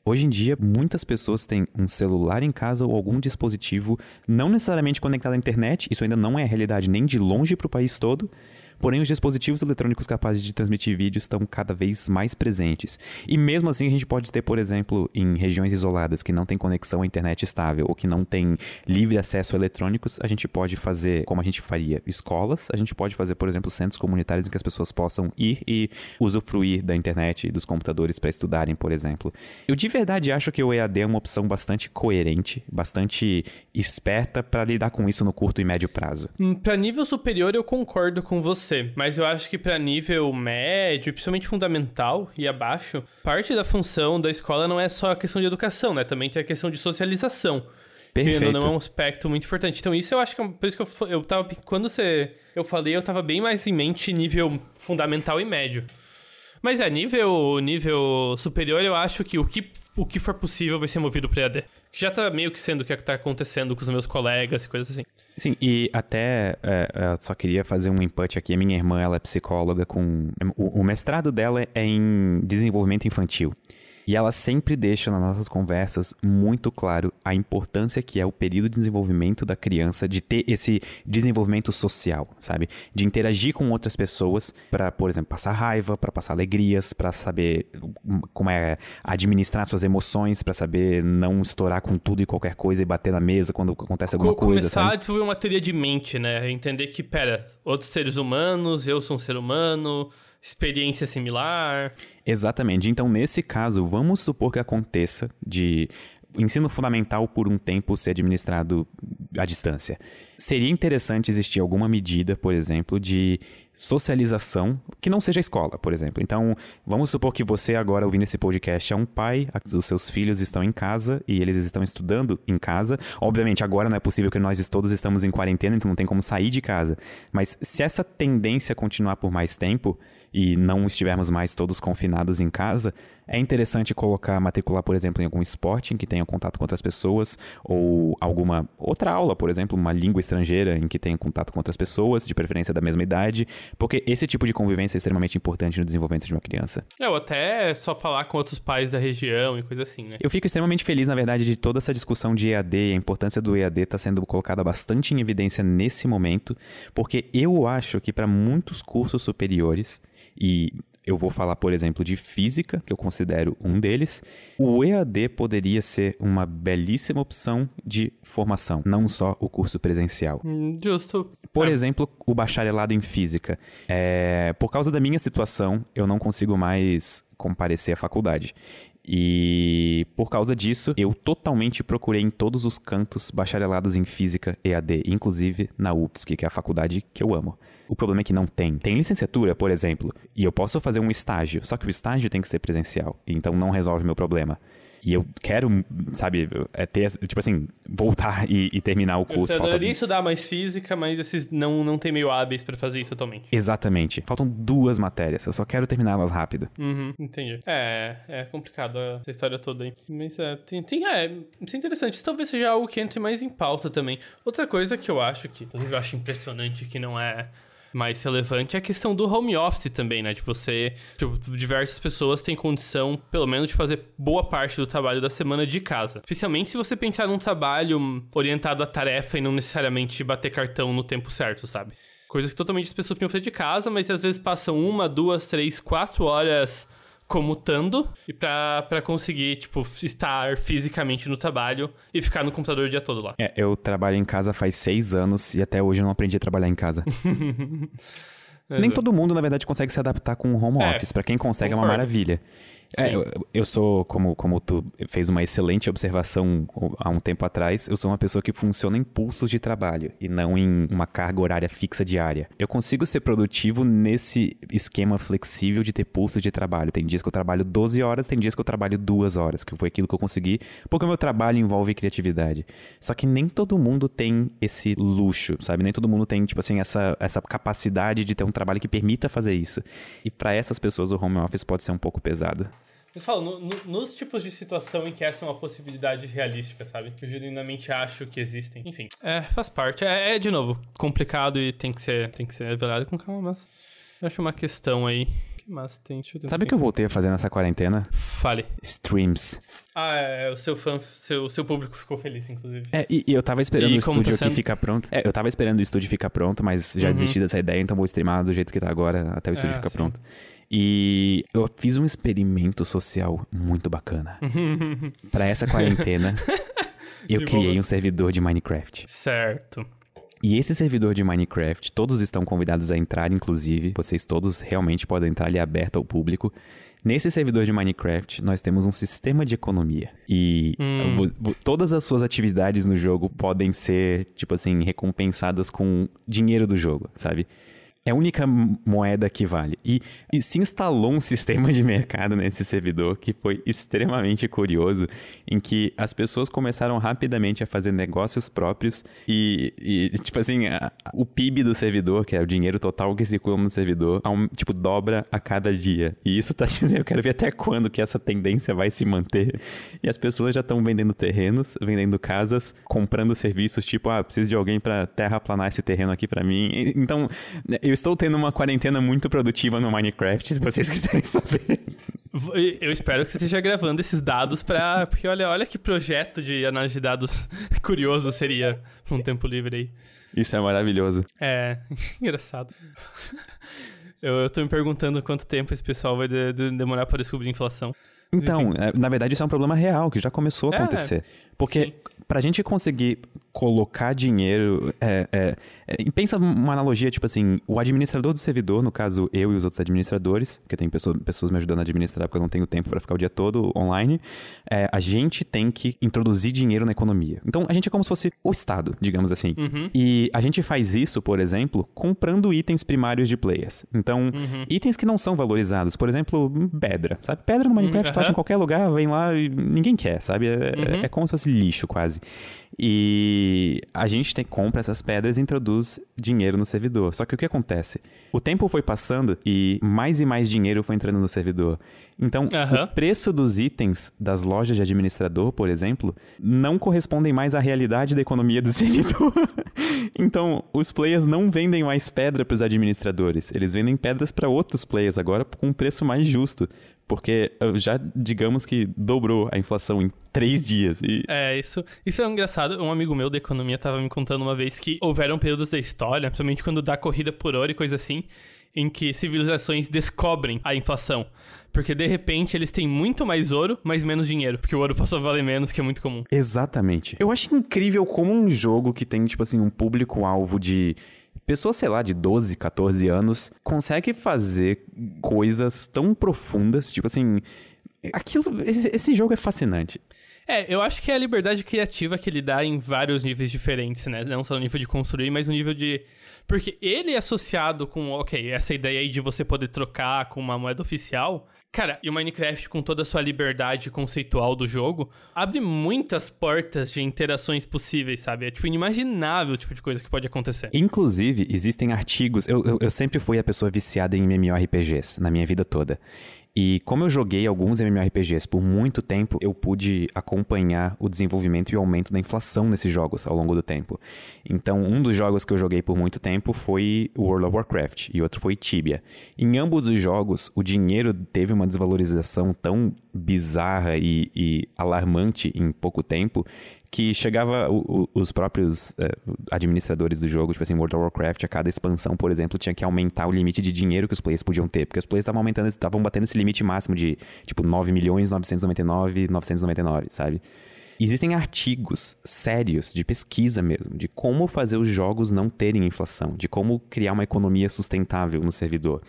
Hoje em dia, muitas pessoas têm um celular em casa ou algum dispositivo não necessariamente conectado à internet, isso ainda não é a realidade nem de longe para o país todo, Porém, os dispositivos eletrônicos capazes de transmitir vídeo estão cada vez mais presentes. E mesmo assim, a gente pode ter, por exemplo, em regiões isoladas que não tem conexão à internet estável ou que não tem livre acesso a eletrônicos, a gente pode fazer, como a gente faria, escolas. A gente pode fazer, por exemplo, centros comunitários em que as pessoas possam ir e usufruir da internet e dos computadores para estudarem, por exemplo. Eu de verdade acho que o EAD é uma opção bastante coerente, bastante esperta para lidar com isso no curto e médio prazo. Hum, para nível superior, eu concordo com você você. Mas eu acho que para nível médio, principalmente fundamental e abaixo, parte da função da escola não é só a questão de educação, né? Também tem a questão de socialização. Perfeito. Que não é um aspecto muito importante. Então, isso eu acho que é por isso que eu, eu tava. Quando você, eu falei, eu tava bem mais em mente nível fundamental e médio. Mas é, nível, nível superior, eu acho que o que, o que for possível vai ser movido para EAD já tá meio que sendo o que tá acontecendo com os meus colegas e coisas assim. Sim, e até é, eu só queria fazer um input aqui. A minha irmã, ela é psicóloga com... O, o mestrado dela é em desenvolvimento infantil. E ela sempre deixa nas nossas conversas muito claro a importância que é o período de desenvolvimento da criança, de ter esse desenvolvimento social, sabe? De interagir com outras pessoas para, por exemplo, passar raiva, para passar alegrias, para saber como é administrar suas emoções, para saber não estourar com tudo e qualquer coisa e bater na mesa quando acontece alguma coisa, começar a desenvolver uma teoria de mente, né? Entender que, pera, outros seres humanos, eu sou um ser humano, experiência similar. Exatamente. Então, nesse caso, vamos supor que aconteça de ensino fundamental por um tempo ser administrado à distância. Seria interessante existir alguma medida, por exemplo, de socialização que não seja escola, por exemplo. Então, vamos supor que você agora ouvindo esse podcast é um pai, os seus filhos estão em casa e eles estão estudando em casa. Obviamente, agora não é possível que nós todos estamos em quarentena, então não tem como sair de casa. Mas se essa tendência continuar por mais tempo, e não estivermos mais todos confinados em casa, é interessante colocar, matricular, por exemplo, em algum esporte em que tenha contato com outras pessoas, ou alguma outra aula, por exemplo, uma língua estrangeira em que tenha contato com outras pessoas, de preferência da mesma idade, porque esse tipo de convivência é extremamente importante no desenvolvimento de uma criança. É, ou até só falar com outros pais da região e coisa assim, né? Eu fico extremamente feliz, na verdade, de toda essa discussão de EAD e a importância do EAD estar tá sendo colocada bastante em evidência nesse momento, porque eu acho que para muitos cursos superiores, e eu vou falar, por exemplo, de física, que eu considero um deles. O EAD poderia ser uma belíssima opção de formação, não só o curso presencial. Hum, justo. Por é. exemplo, o bacharelado em física. É, por causa da minha situação, eu não consigo mais comparecer à faculdade. E por causa disso, eu totalmente procurei em todos os cantos bacharelados em física EAD, inclusive na UFSC, que é a faculdade que eu amo. O problema é que não tem. Tem licenciatura, por exemplo, e eu posso fazer um estágio, só que o estágio tem que ser presencial, então não resolve meu problema. E eu quero, sabe, é ter, tipo assim, voltar e, e terminar o curso. Eu adoraria estudar mais física, mas esses não, não tem meio hábeis para fazer isso atualmente. Exatamente. Faltam duas matérias, eu só quero terminá-las rápido. Uhum, entendi. É, é complicado essa história toda aí. Mas é, tem, tem, é, isso é interessante. Isso talvez seja algo que entre mais em pauta também. Outra coisa que eu acho que, eu acho impressionante que não é mais relevante é a questão do home office também, né? De você. Tipo, diversas pessoas têm condição, pelo menos, de fazer boa parte do trabalho da semana de casa. Especialmente se você pensar num trabalho orientado à tarefa e não necessariamente bater cartão no tempo certo, sabe? Coisas que totalmente as pessoas podiam fazer de casa, mas às vezes passam uma, duas, três, quatro horas comutando e para conseguir, tipo, estar fisicamente no trabalho e ficar no computador o dia todo lá. É, eu trabalho em casa faz seis anos e até hoje eu não aprendi a trabalhar em casa. <laughs> Nem todo mundo, na verdade, consegue se adaptar com o home é, office. Para quem consegue, concordo. é uma maravilha. É, eu, eu, sou, como, como tu fez uma excelente observação há um tempo atrás, eu sou uma pessoa que funciona em pulsos de trabalho e não em uma carga horária fixa diária. Eu consigo ser produtivo nesse esquema flexível de ter pulsos de trabalho. Tem dias que eu trabalho 12 horas, tem dias que eu trabalho 2 horas, que foi aquilo que eu consegui, porque o meu trabalho envolve criatividade. Só que nem todo mundo tem esse luxo, sabe? Nem todo mundo tem, tipo assim, essa, essa capacidade de ter um trabalho que permita fazer isso. E para essas pessoas o home office pode ser um pouco pesado. Mas falo, no, no, nos tipos de situação em que essa é uma possibilidade realística, sabe? Que eu genuinamente acho que existem. Enfim, é, faz parte. É, é, de novo, complicado e tem que ser, tem que ser revelado com calma, mas eu acho uma questão aí. Que mais tem? Sabe o que eu voltei a fazer nessa quarentena? Fale. Streams. Ah, é, o seu fã, seu, seu público ficou feliz, inclusive. É, e, e eu tava esperando e o estúdio tá sendo... aqui ficar pronto. É, eu tava esperando o estúdio ficar pronto, mas já uhum. desisti dessa ideia, então vou streamar do jeito que tá agora, até o estúdio é, ficar sim. pronto. E eu fiz um experimento social muito bacana. <laughs> para essa quarentena, <laughs> eu criei um servidor de Minecraft. Certo. E esse servidor de Minecraft, todos estão convidados a entrar, inclusive. Vocês todos realmente podem entrar, ele é aberto ao público. Nesse servidor de Minecraft, nós temos um sistema de economia. E hum. todas as suas atividades no jogo podem ser, tipo assim, recompensadas com dinheiro do jogo, sabe? É a única moeda que vale. E, e, se instalou um sistema de mercado nesse servidor que foi extremamente curioso, em que as pessoas começaram rapidamente a fazer negócios próprios e, e tipo assim, a, o PIB do servidor, que é o dinheiro total que circula no servidor, um, tipo, dobra a cada dia. E isso tá <laughs> dizendo, eu quero ver até quando que essa tendência vai se manter. E as pessoas já estão vendendo terrenos, vendendo casas, comprando serviços, tipo, ah, preciso de alguém para terraplanar esse terreno aqui para mim. Então, eu estou tendo uma quarentena muito produtiva no Minecraft, se vocês <laughs> quiserem saber. Eu espero que você esteja gravando esses dados para Porque olha, olha que projeto de análise de dados <laughs> curioso seria um tempo livre aí. Isso é maravilhoso. É, <laughs> engraçado. Eu, eu tô me perguntando quanto tempo esse pessoal vai de, de demorar para descobrir inflação. Então, é, na verdade, isso é um problema real que já começou a é, acontecer. Porque para a gente conseguir colocar dinheiro. É, é, é, pensa uma analogia, tipo assim, o administrador do servidor, no caso eu e os outros administradores, porque tem pessoas, pessoas me ajudando a administrar porque eu não tenho tempo para ficar o dia todo online, é, a gente tem que introduzir dinheiro na economia. Então a gente é como se fosse o Estado, digamos assim. Uhum. E a gente faz isso, por exemplo, comprando itens primários de players. Então, Uhum. itens que não são valorizados, por exemplo, pedra, sabe? Pedra no Minecraft tu acha em qualquer lugar, vem lá e ninguém quer, sabe? É, Uhum. é como se fosse lixo quase. E a gente tem, compra essas pedras e introduz dinheiro no servidor. Só que o que acontece? O tempo foi passando e mais e mais dinheiro foi entrando no servidor. Então, Aham. o preço dos itens das lojas de administrador, por exemplo, não correspondem mais à realidade da economia do <laughs> servidor. então, os players não vendem mais pedra para os administradores. Eles vendem pedras para outros players agora com um preço mais justo. Porque uh, já, digamos que dobrou a inflação em três dias. E É, isso, isso é engraçado. Um amigo meu da economia tava me contando uma vez que houveram períodos da história, principalmente quando dá corrida por ouro e coisa assim, em que civilizações descobrem a inflação. Porque de repente eles têm muito mais ouro, mas menos dinheiro. Porque o ouro <laughs> passou a valer menos, que é muito comum. Exatamente. Eu acho incrível como um jogo que tem, tipo assim, um público-alvo de pessoas, sei lá, de 12, 14 anos, consegue fazer coisas tão profundas, tipo assim. Aquilo. Esse, esse jogo é fascinante. É, eu acho que é a liberdade criativa que ele dá em vários níveis diferentes, né? Não só no nível de construir, mas no nível de. Porque ele é associado com, ok, essa ideia aí de você poder trocar com uma moeda oficial. Cara, e o Minecraft, com toda a sua liberdade conceitual do jogo, abre muitas portas de interações possíveis, sabe? É, tipo, inimaginável o tipo de coisa que pode acontecer. Inclusive, existem artigos. Eu, eu, eu sempre fui a pessoa viciada em MMORPGs na minha vida toda. E como eu joguei alguns MMORPGs por muito tempo, eu pude acompanhar o desenvolvimento e o aumento da inflação nesses jogos ao longo do tempo. Então, um dos jogos que eu joguei por muito tempo foi World of Warcraft e outro foi Tibia. Em ambos os jogos, o dinheiro teve uma desvalorização tão bizarra e, e alarmante em pouco tempo que chegava o- o- os próprios eh, administradores do jogo, tipo assim, World of Warcraft, a cada expansão, por exemplo, tinha que aumentar o limite de dinheiro que os players podiam ter, porque os players estavam aumentando, estavam batendo esse limite máximo de, tipo, 9 milhões 999 999, sabe? Existem artigos sérios de pesquisa mesmo, de como fazer os jogos não terem inflação, de como criar uma economia sustentável no servidor.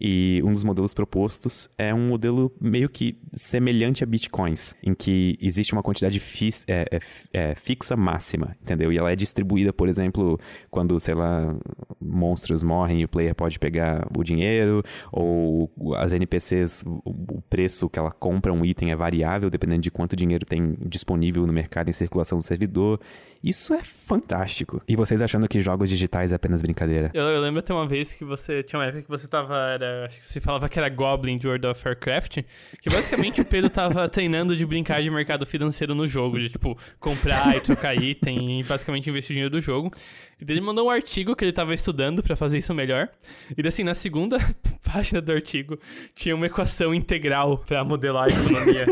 E um dos modelos propostos é um modelo meio que semelhante a bitcoins, em que existe uma quantidade é, é, é, fixa máxima, entendeu? E ela é distribuída, por exemplo, quando, sei lá, monstros morrem e o player pode pegar o dinheiro, ou as NPCs, o o preço que ela compra um item é variável, dependendo de quanto dinheiro tem disponível no mercado em circulação do servidor. Isso é fantástico. E vocês achando que jogos digitais é apenas brincadeira? Eu, eu lembro até uma vez que você. Tinha uma época que você tava. Era, acho que você falava que era Goblin de World of Warcraft. Que basicamente o Pedro tava <laughs> treinando de brincar de mercado financeiro no jogo. De tipo, comprar e trocar item e basicamente investir o dinheiro do jogo. E daí ele mandou um artigo que ele tava estudando pra fazer isso melhor. E assim, na segunda <laughs> página do artigo tinha uma equação integral pra modelar a economia.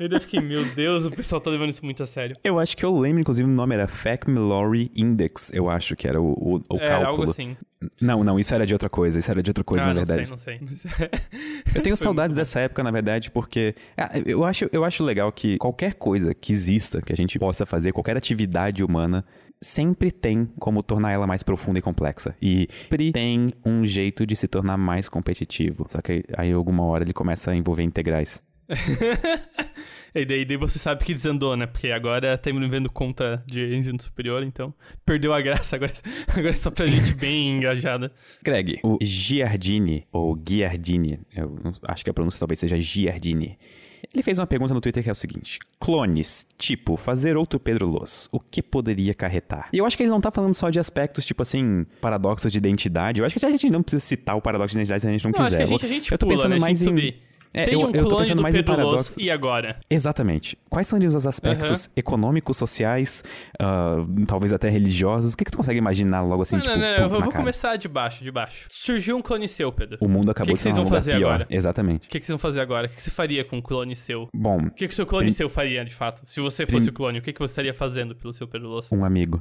e daí eu fiquei, meu Deus, o pessoal tá levando isso muito a sério. Eu acho que eu lembro, inclusive, o nome era FACMLORY Index, eu acho que era o, o, o é cálculo. algo assim. Não, não, isso era de outra coisa, isso era de outra coisa, ah, na não verdade. sei, não sei. <laughs> Eu tenho saudades dessa época, na verdade, porque ah, eu, acho, eu acho legal que qualquer coisa que exista, que a gente possa fazer, qualquer atividade humana, sempre tem como tornar ela mais profunda e complexa. E sempre tem um jeito de se tornar mais competitivo. Só que aí, alguma hora, ele começa a envolver integrais. <laughs> E daí, daí você sabe que desandou, né? Porque agora tá vendo conta de ensino superior, então perdeu a graça. Agora, <laughs> agora é só pra gente bem engajada. Greg, o Giardini, ou Giardini, eu acho que a pronúncia talvez seja Giardini. Ele fez uma pergunta no Twitter que é o seguinte: Clones, tipo, fazer outro Pedro Loss, o que poderia acarretar? E eu acho que ele não tá falando só de aspectos, tipo assim, paradoxos de identidade. Eu acho que a gente não precisa citar o paradoxo de identidade se a gente não, Não, acho quiser. que a gente, a gente eu tô pula, pensando né? mais em. subir. É, Tem eu, um eu tô pensando do mais em Pedro paradoxos. e agora? Exatamente. Quais são os aspectos econômicos, sociais, ah, talvez até religiosos? O que, que tu consegue imaginar logo assim, não, tipo, não, não, eu vou, vou começar de baixo, de baixo. Surgiu um clone seu, Pedro. O mundo acabou que de ser vocês um vão lugar fazer pior. agora? Exatamente. O que, que vocês vão fazer agora? O que você faria com um clone seu? Bom, O que, que o seu clone Prim- seu faria, de fato? Se você fosse o clone, o que, que você estaria fazendo pelo seu Pedro Loss? um amigo.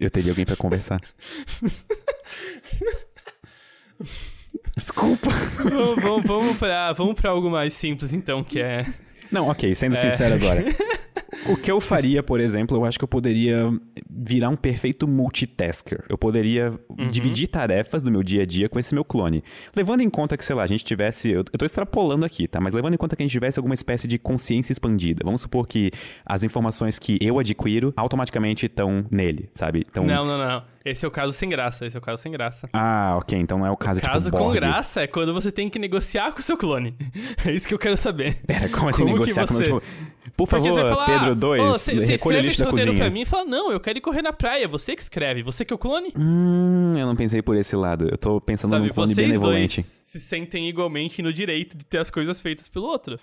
Eu teria alguém pra conversar. <laughs> Desculpa. vamos, vamos, vamos, pra, vamos pra algo mais simples, então, que é... Não, ok, sendo sincero agora. <laughs> O que eu faria, por exemplo, eu acho que eu poderia virar um perfeito multitasker. Eu poderia Uhum. dividir tarefas do meu dia a dia com esse meu clone. Levando em conta que, sei lá, a gente tivesse. Eu, eu tô extrapolando aqui, tá? Mas levando em conta que a gente tivesse alguma espécie de consciência expandida. Vamos supor que as informações que eu adquiro automaticamente estão nele, sabe? Então. Não, não, não. Esse é o caso sem graça. Esse é o caso sem graça. Ah, ok. Então não é o caso, Caso tipo com Borg. graça é quando você tem que negociar com o seu clone. <laughs> É isso que eu quero saber. Pera, como assim Como negociar com você- tipo, Por favor, você falar, Pedro "Ah, 2, ô, você- você recolhe o lixo da cozinha. pra mim e fala, não, eu quero ir correr na praia, você que escreve, você que é o clone. Hum, eu não pensei por esse lado. Eu tô pensando Sabe, num clone vocês benevolente. dois se sentem igualmente no direito de ter as coisas feitas pelo outro.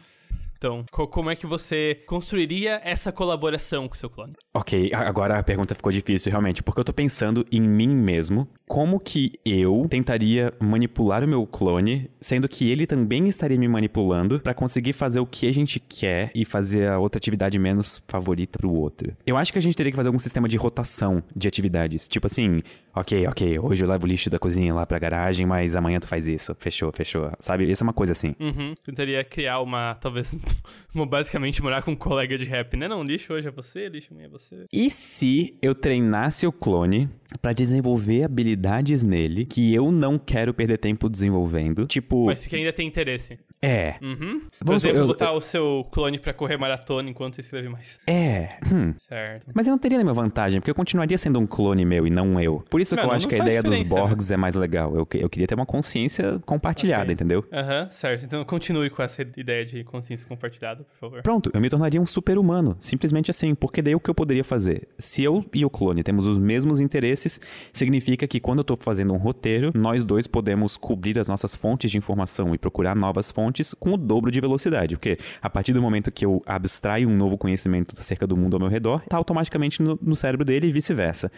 Então, co- como é que você construiria essa colaboração com o seu clone? Ok, agora a pergunta ficou difícil, realmente, porque eu tô pensando em mim mesmo. Como que eu tentaria manipular o meu clone, sendo que ele também estaria me manipulando pra conseguir fazer o que a gente quer e fazer a outra atividade menos favorita pro outro? Eu acho que a gente teria que fazer algum sistema de rotação de atividades. Tipo assim, ok, ok, hoje eu levo o lixo da cozinha lá pra garagem, mas amanhã tu faz isso. Fechou, fechou. Sabe? Isso é uma coisa assim. Uhum. Tentaria criar uma, talvez, <laughs> basicamente morar com um colega de rap, né? Não, lixo hoje é você, lixo amanhã é você. E se eu treinasse o clone pra desenvolver habilidades nele que eu não quero perder tempo desenvolvendo? Tipo, Mas que ainda tem interesse. é. Uhum. Por Vamos- exemplo, eu- botar o seu clone pra correr maratona enquanto você escreve mais. É. Hum. Certo. Mas eu não teria nenhuma vantagem, porque eu continuaria sendo um clone meu e não eu. Por isso que eu acho que a ideia dos né? Borgs é mais legal. Eu, eu queria ter uma consciência compartilhada, Ok. entendeu? Aham, certo. Então continue com essa ideia de consciência compartilhada, por favor. Pronto, eu me tornaria um super-humano. Simplesmente assim. Porque daí o que eu poderia fazer? Se eu e o clone temos os mesmos interesses, significa que quando eu tô fazendo um roteiro, nós dois podemos cobrir as nossas fontes de informação e procurar novas fontes com o dobro de velocidade. Porque a partir do momento que eu abstraio um novo conhecimento acerca do mundo ao meu redor, tá automaticamente no, no cérebro dele e vice-versa.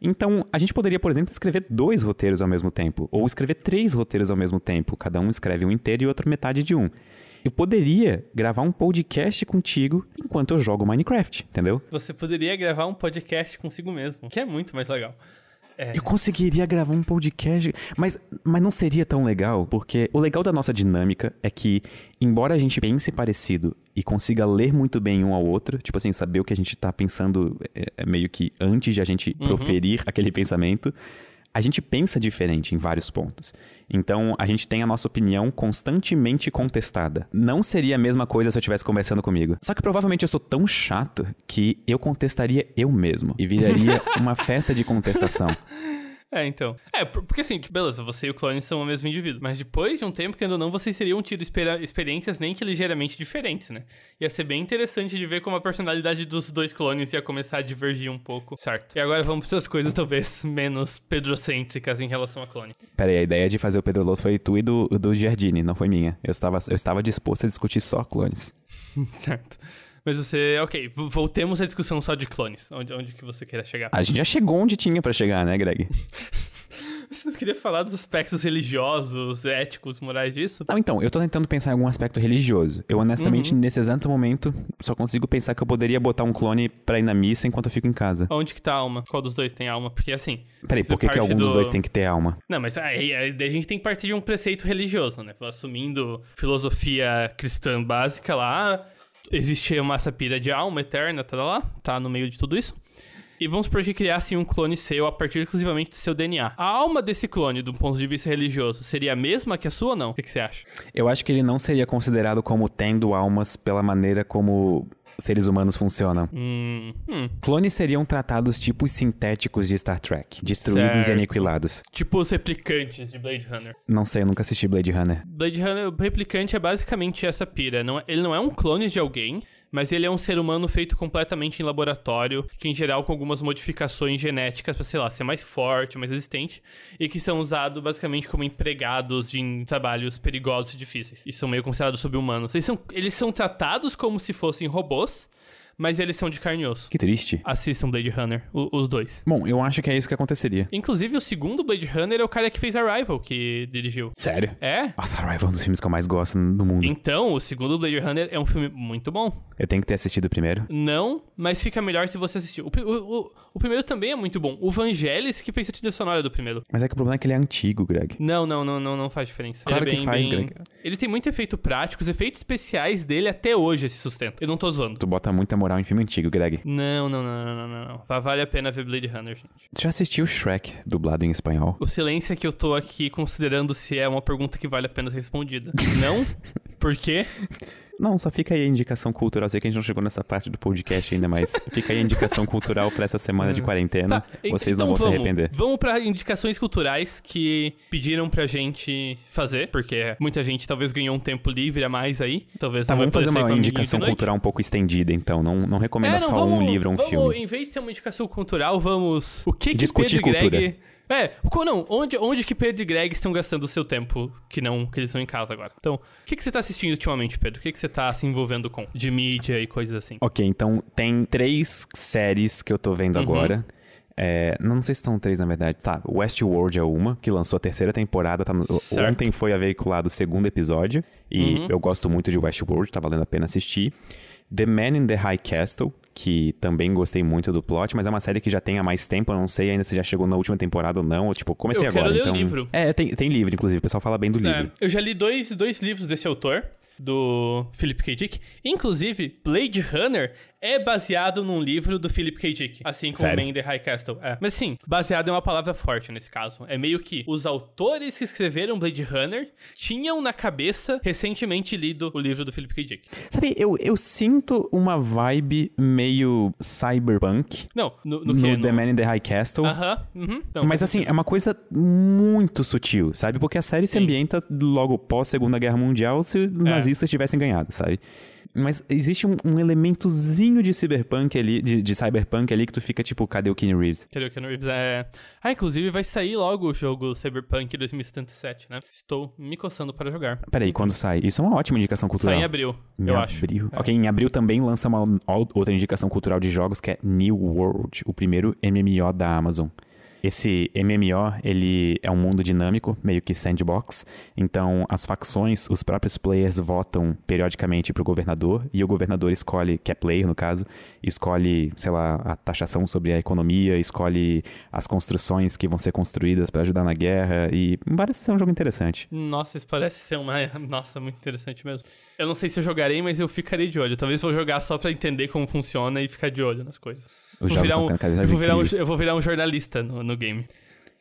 Então, a gente poderia, por exemplo, escrever dois roteiros ao mesmo tempo, ou escrever três roteiros ao mesmo tempo. Cada um escreve um inteiro e outro metade de um. Eu poderia gravar um podcast contigo enquanto eu jogo Minecraft, entendeu? Você poderia gravar um podcast consigo mesmo, que é muito mais legal. É. Eu conseguiria gravar um podcast, mas, mas não seria tão legal, porque o legal da nossa dinâmica é que, embora a gente pense parecido e consiga ler muito bem um ao outro, tipo assim, saber o que a gente tá pensando é, é meio que antes de a gente proferir aquele pensamento, a gente pensa diferente em vários pontos. Então, a gente tem a nossa opinião constantemente contestada. Não seria a mesma coisa se eu estivesse conversando comigo. Só que provavelmente eu sou tão chato que eu contestaria eu mesmo e viraria <laughs> uma festa de contestação. É, então. É, por- porque assim, beleza, você e o clone são o mesmo indivíduo. Mas depois de um tempo, tendo ou não, vocês seriam tido experiências nem que ligeiramente diferentes, né? Ia ser bem interessante de ver como a personalidade dos dois clones ia começar a divergir um pouco, certo? E agora vamos para as coisas talvez menos pedrocêntricas em relação a clone. Pera aí, a ideia de fazer o Pedro Losso foi tu e do, do Giardini, não foi minha. Eu estava, eu estava disposto a discutir só clones. <laughs> certo. Mas você, ok, voltemos à discussão só de clones. Onde, onde que você queira chegar? A gente já chegou onde tinha pra chegar, né, Greg? <laughs> Você não queria falar dos aspectos religiosos, éticos, morais disso? Não, então, eu tô tentando pensar em algum aspecto religioso. Eu, honestamente, nesse exato momento, só consigo pensar que eu poderia botar um clone pra ir na missa enquanto eu fico em casa. Onde que tá a alma? Qual dos dois tem alma? Porque assim. Peraí, isso por que, que algum dos do- dois tem que ter alma? Não, mas aí, aí a gente tem que partir de um preceito religioso, né? Assumindo filosofia cristã básica lá, existe uma essa pira de alma eterna, tá lá, tá no meio de tudo isso. E vamos supor que criasse um clone seu a partir exclusivamente do seu DNA. A alma desse clone, do ponto de vista religioso, seria a mesma que a sua ou não? O que, que você acha? Eu acho que ele não seria considerado como tendo almas pela maneira como seres humanos funcionam. Hum, hum. Clones seriam tratados tipos sintéticos de Star Trek, destruídos Certo. e aniquilados. Tipo os replicantes de Blade Runner. Não sei, eu nunca assisti Blade Runner. Blade Runner, o replicante é basicamente essa pira. Não é- ele não é um clone de alguém, mas ele é um ser humano feito completamente em laboratório, que em geral com algumas modificações genéticas pra, sei lá, ser mais forte, mais resistente, e que são usados basicamente como empregados em trabalhos perigosos e difíceis. E são meio considerados sub-humanos. Eles são, eles são tratados como se fossem robôs, mas eles são de carne e osso. Que triste. Assistam Blade Runner, o- os dois. Bom, eu acho que é isso que aconteceria. Inclusive, o segundo Blade Runner é o cara que fez Arrival, que dirigiu. Sério? É? Nossa, Arrival é um dos filmes que eu mais gosto no mundo. Então, o segundo Blade Runner é um filme muito bom. Eu tenho que ter assistido o primeiro. Não, mas fica melhor se você assistir. O, o, o, primeiro também é muito bom. O Vangelis que fez a trilha sonora do primeiro. Mas é que o problema é que ele é antigo, Greg. Não, não, não, não, não faz diferença. Claro Ele é que bem- faz, bem- Greg. Ele tem muito efeito prático, os efeitos especiais dele até hoje se sustentam. Eu não tô zoando. Tu bota muita moral em filme antigo, Greg. Não, não, não, não, não, não, não. Vale a pena ver Blade Runner, gente. Tu já assistiu Shrek, dublado em espanhol? O silêncio é que eu tô aqui considerando se é uma pergunta que vale a pena ser respondida. não? <laughs> Por quê? Não, só fica aí a indicação cultural. Sei que a gente não chegou nessa parte do podcast ainda, mas <laughs> fica aí a indicação cultural pra essa semana de quarentena. Tá, Vocês então não vão vamos, se arrepender. Vamos pra indicações culturais que pediram pra gente fazer, porque muita gente talvez ganhou um tempo livre a mais aí. Talvez Tá, não vamos fazer uma indicação cultural um pouco estendida, então. Não, não recomenda É, não, só vamos, um livro ou um vamos, filme. Em vez de ser uma indicação cultural, vamos. O que que Discutir Pedro e Greg. É, o- não, onde, onde que Pedro e Greg estão gastando o seu tempo que não que eles estão em casa agora? Então, o que, que você tá assistindo ultimamente, Pedro? O que, que você tá se envolvendo com? De mídia e coisas assim. Ok, então tem três séries que eu tô vendo Uhum. agora. É, não sei se são três, na verdade. Tá, Westworld é uma, que lançou a terceira temporada. Tá no- ontem foi veiculado o segundo episódio. E Uhum. eu gosto muito de Westworld, tá valendo a pena assistir. The Man in the High Castle, que também gostei muito do plot, mas é uma série que já tem há mais tempo. Eu não sei ainda se já chegou na última temporada ou não. Eu, tipo, comecei Eu quero agora. ler o então... livro. É, tem, tem livro, inclusive. O pessoal fala bem do livro. É, eu já li dois, dois livros desse autor, do Philip K. Dick. Inclusive, Blade Runner é baseado num livro do Philip K. Dick, assim como Sério? Man in the High Castle. É. Mas sim, baseado é uma palavra forte nesse caso. É meio que os autores que escreveram Blade Runner tinham na cabeça recentemente lido o livro do Philip K. Dick. Sabe, eu, eu sinto uma vibe meio cyberpunk Não, no, no, no, que? The Man in the High Castle. Aham, uhum. Não, Mas assim, é uma coisa muito sutil, sabe? Porque a série se Sim. ambienta logo pós Segunda Guerra Mundial se os É. nazistas tivessem ganhado, sabe? Mas existe um, um elementozinho de cyberpunk ali, de, de cyberpunk ali, que tu fica tipo, cadê o Keanu Reeves? Entendeu? Keanu Reeves é... Ah, inclusive vai sair logo o jogo Cyberpunk 2077, né? Estou me coçando para jogar. Peraí, quando sai? Isso é uma ótima indicação cultural. Sai em abril, Em eu acho. abril. É. Ok, em abril também lança uma outra indicação cultural de jogos que é New World, o primeiro MMO da Amazon. Esse MMO, ele é um mundo dinâmico, meio que sandbox. Então, as facções, os próprios players votam periodicamente pro governador e o governador escolhe, que é player no caso, escolhe, sei lá, a taxação sobre a economia, escolhe as construções que vão ser construídas para ajudar na guerra e parece ser um jogo interessante. Nossa, isso parece ser uma... <laughs> Nossa, muito interessante mesmo. Eu não sei se eu jogarei, mas eu ficarei de olho. Talvez vou jogar só pra entender como funciona e ficar de olho nas coisas. Os Vou jogos um- eu, vou virar um, eu vou virar um jornalista no, no game.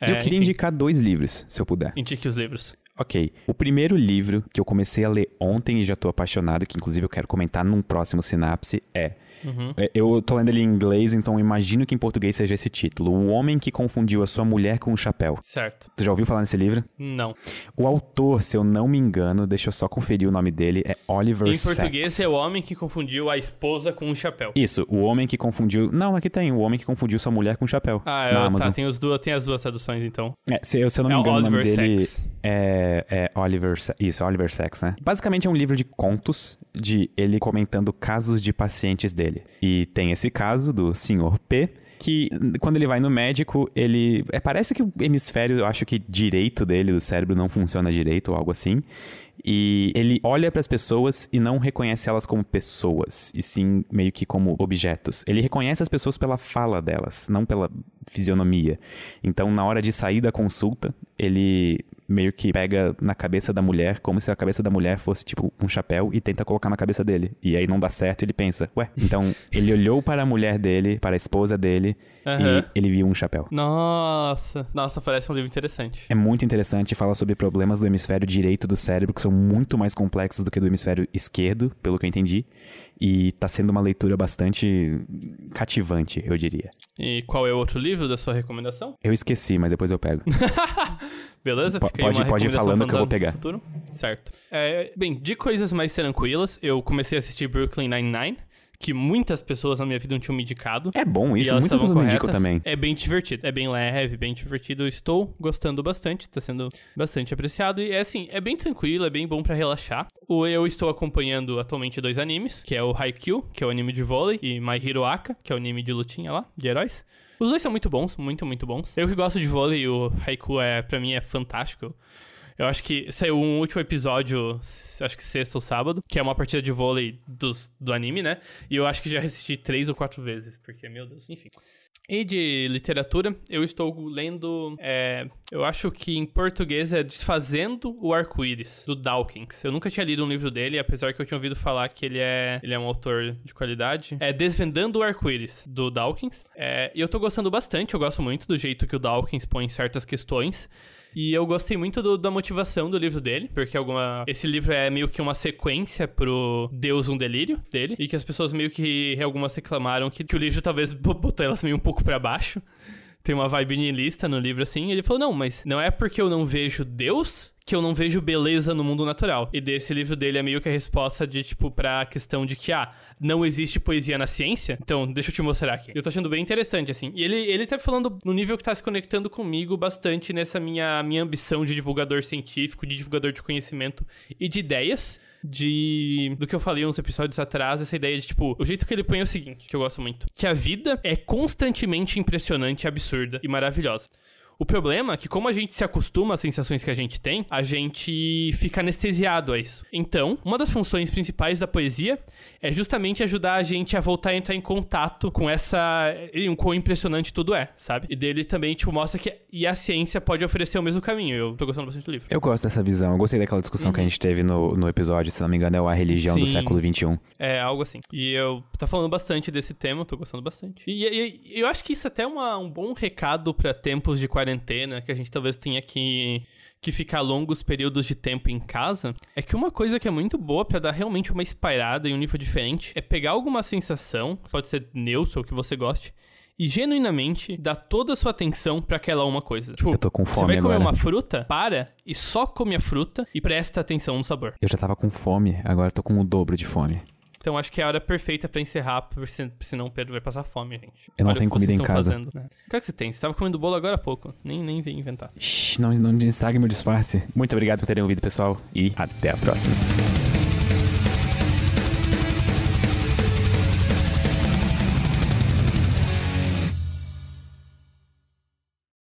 eu É, queria enfim, indicar dois livros, se eu puder. Indique os livros. Ok. O primeiro livro que eu comecei a ler ontem e já tô apaixonado, que inclusive eu quero comentar num próximo sinapse, é. Uhum. é, Eu tô lendo ele em inglês, então eu imagino que em português seja esse título: O Homem que Confundiu a Sua Mulher com um Chapéu. Certo. Tu já ouviu falar nesse livro? Não. O autor, se eu não me engano, deixa eu só conferir o nome dele, é Oliver em Sacks. português é o homem que confundiu a esposa com um chapéu. Isso, o homem que confundiu. Não, aqui tem, o homem que confundiu sua mulher com um chapéu. Ah, na é, Amazon. tá, tem, os duas, tem as duas traduções então. É, se, eu- se eu não É me o engano, o nome Oliver dele Sacks. é, é Oliver Isso, Oliver Sacks, né? Basicamente é um livro de contos de ele comentando casos de pacientes dele. E tem esse caso do Sr. P. Que quando ele vai no médico, ele. É, parece que o hemisfério, eu acho que direito dele, do cérebro, não funciona direito ou algo assim. E ele olha para as pessoas e não reconhece elas como pessoas, e sim meio que como objetos. Ele reconhece as pessoas pela fala delas, não pela fisionomia. Então, na hora de sair da consulta, ele meio que pega na cabeça da mulher, como se a cabeça da mulher fosse tipo um chapéu e tenta colocar na cabeça dele. E aí não dá certo, ele pensa, ué, então <laughs> ele olhou para a mulher dele, para a esposa dele, Aham. e ele viu um chapéu. Nossa. Nossa, parece um livro interessante. É muito interessante, fala sobre problemas do hemisfério direito do cérebro que são muito mais complexos do que do hemisfério esquerdo, pelo que eu entendi. E tá sendo uma leitura bastante cativante, eu diria. E qual é o outro livro da sua recomendação? Eu esqueci, mas depois eu pego. <laughs> Beleza? Fica aí pode- pode ir falando que eu vou pegar. Futuro. Certo. É, bem, de coisas mais tranquilas, eu comecei a assistir Brooklyn Nine-Nine, que muitas pessoas na minha vida não tinham me indicado. É bom isso, muitas pessoas me indicam corretas. também. É bem divertido, é bem leve, bem divertido. Eu Estou gostando bastante, está sendo bastante apreciado. E é assim, é bem tranquilo, é bem bom pra relaxar. O- Eu estou acompanhando atualmente dois animes, que é o Haikyuu, que é o anime de vôlei, e My Hero Aka, que é o anime de lutinha lá, de heróis. Os dois são muito bons, muito, muito bons. Eu que gosto de vôlei, o Haikyuu é, pra mim é fantástico. Eu acho que saiu um último episódio, acho que sexta ou sábado, que é uma partida de vôlei dos, do anime, né? E eu acho que já assisti três ou quatro vezes, porque, meu Deus, enfim. E de literatura, eu estou lendo. É, eu acho que em português é Desfazendo o Arco-Íris, do Dawkins. Eu nunca tinha lido um livro dele, apesar que eu tinha ouvido falar que ele é, ele é um autor de qualidade. É Desvendando o Arco-Íris, do Dawkins. É, e eu tô gostando bastante, eu gosto muito do jeito que o Dawkins põe certas questões. E eu gostei muito do, da motivação do livro dele, porque alguma. Esse livro é meio que uma sequência pro Deus um Delírio dele. E que as pessoas meio que algumas reclamaram que, que o livro talvez <laughs> botou elas meio um pouco para baixo. Tem uma vibe niilista no livro assim. Ele falou: não, mas não é porque eu não vejo Deus que eu não vejo beleza no mundo natural. E desse livro dele é meio que a resposta de, tipo, pra questão de que, ah, não existe poesia na ciência. Então, deixa eu te mostrar aqui. Eu tô achando bem interessante, assim. E ele, ele tá falando no nível que tá se conectando comigo bastante nessa minha, minha ambição de divulgador científico, de divulgador de conhecimento e de ideias de do que eu falei uns episódios atrás, essa ideia de tipo, o jeito que ele põe é o seguinte, que eu gosto muito, que a vida é constantemente impressionante, absurda e maravilhosa. O problema é que, como a gente se acostuma às sensações que a gente tem, a gente fica anestesiado a isso. Então, uma das funções principais da poesia é justamente ajudar a gente a voltar a entrar em contato com essa. com quão impressionante tudo é, sabe? E dele também, tipo, mostra que e a ciência pode oferecer o mesmo caminho. Eu tô gostando bastante do livro. Eu gosto dessa visão. Eu gostei daquela discussão uhum. que a gente teve no, no episódio, se não me engano, é a religião Sim. do século XXI. É, algo assim. E eu tá falando bastante desse tema, tô gostando bastante. E, e, eu acho que isso é até uma, um bom recado para tempos de quarentena quarentena, que a gente talvez tenha que, que ficar longos períodos de tempo em casa, é que uma coisa que é muito boa para dar realmente uma espalhada em um nível diferente é pegar alguma sensação, pode ser neutra ou que você goste, e genuinamente dar toda a sua atenção para aquela uma coisa. Tipo, eu tô com fome Você vai comer agora. uma fruta? Para e só come a fruta e presta atenção no sabor. Eu já tava com fome, agora tô com o dobro de fome. Então acho que é a hora perfeita para encerrar, senão o Pedro vai passar fome, gente. Eu não Olha tenho comida em casa. Fazendo, né? Claro que você tem. Você tava comendo bolo agora há pouco. Nem, nem vem inventar. Shhh, não, não estrague meu disfarce. Muito obrigado por terem ouvido, pessoal. E até a próxima.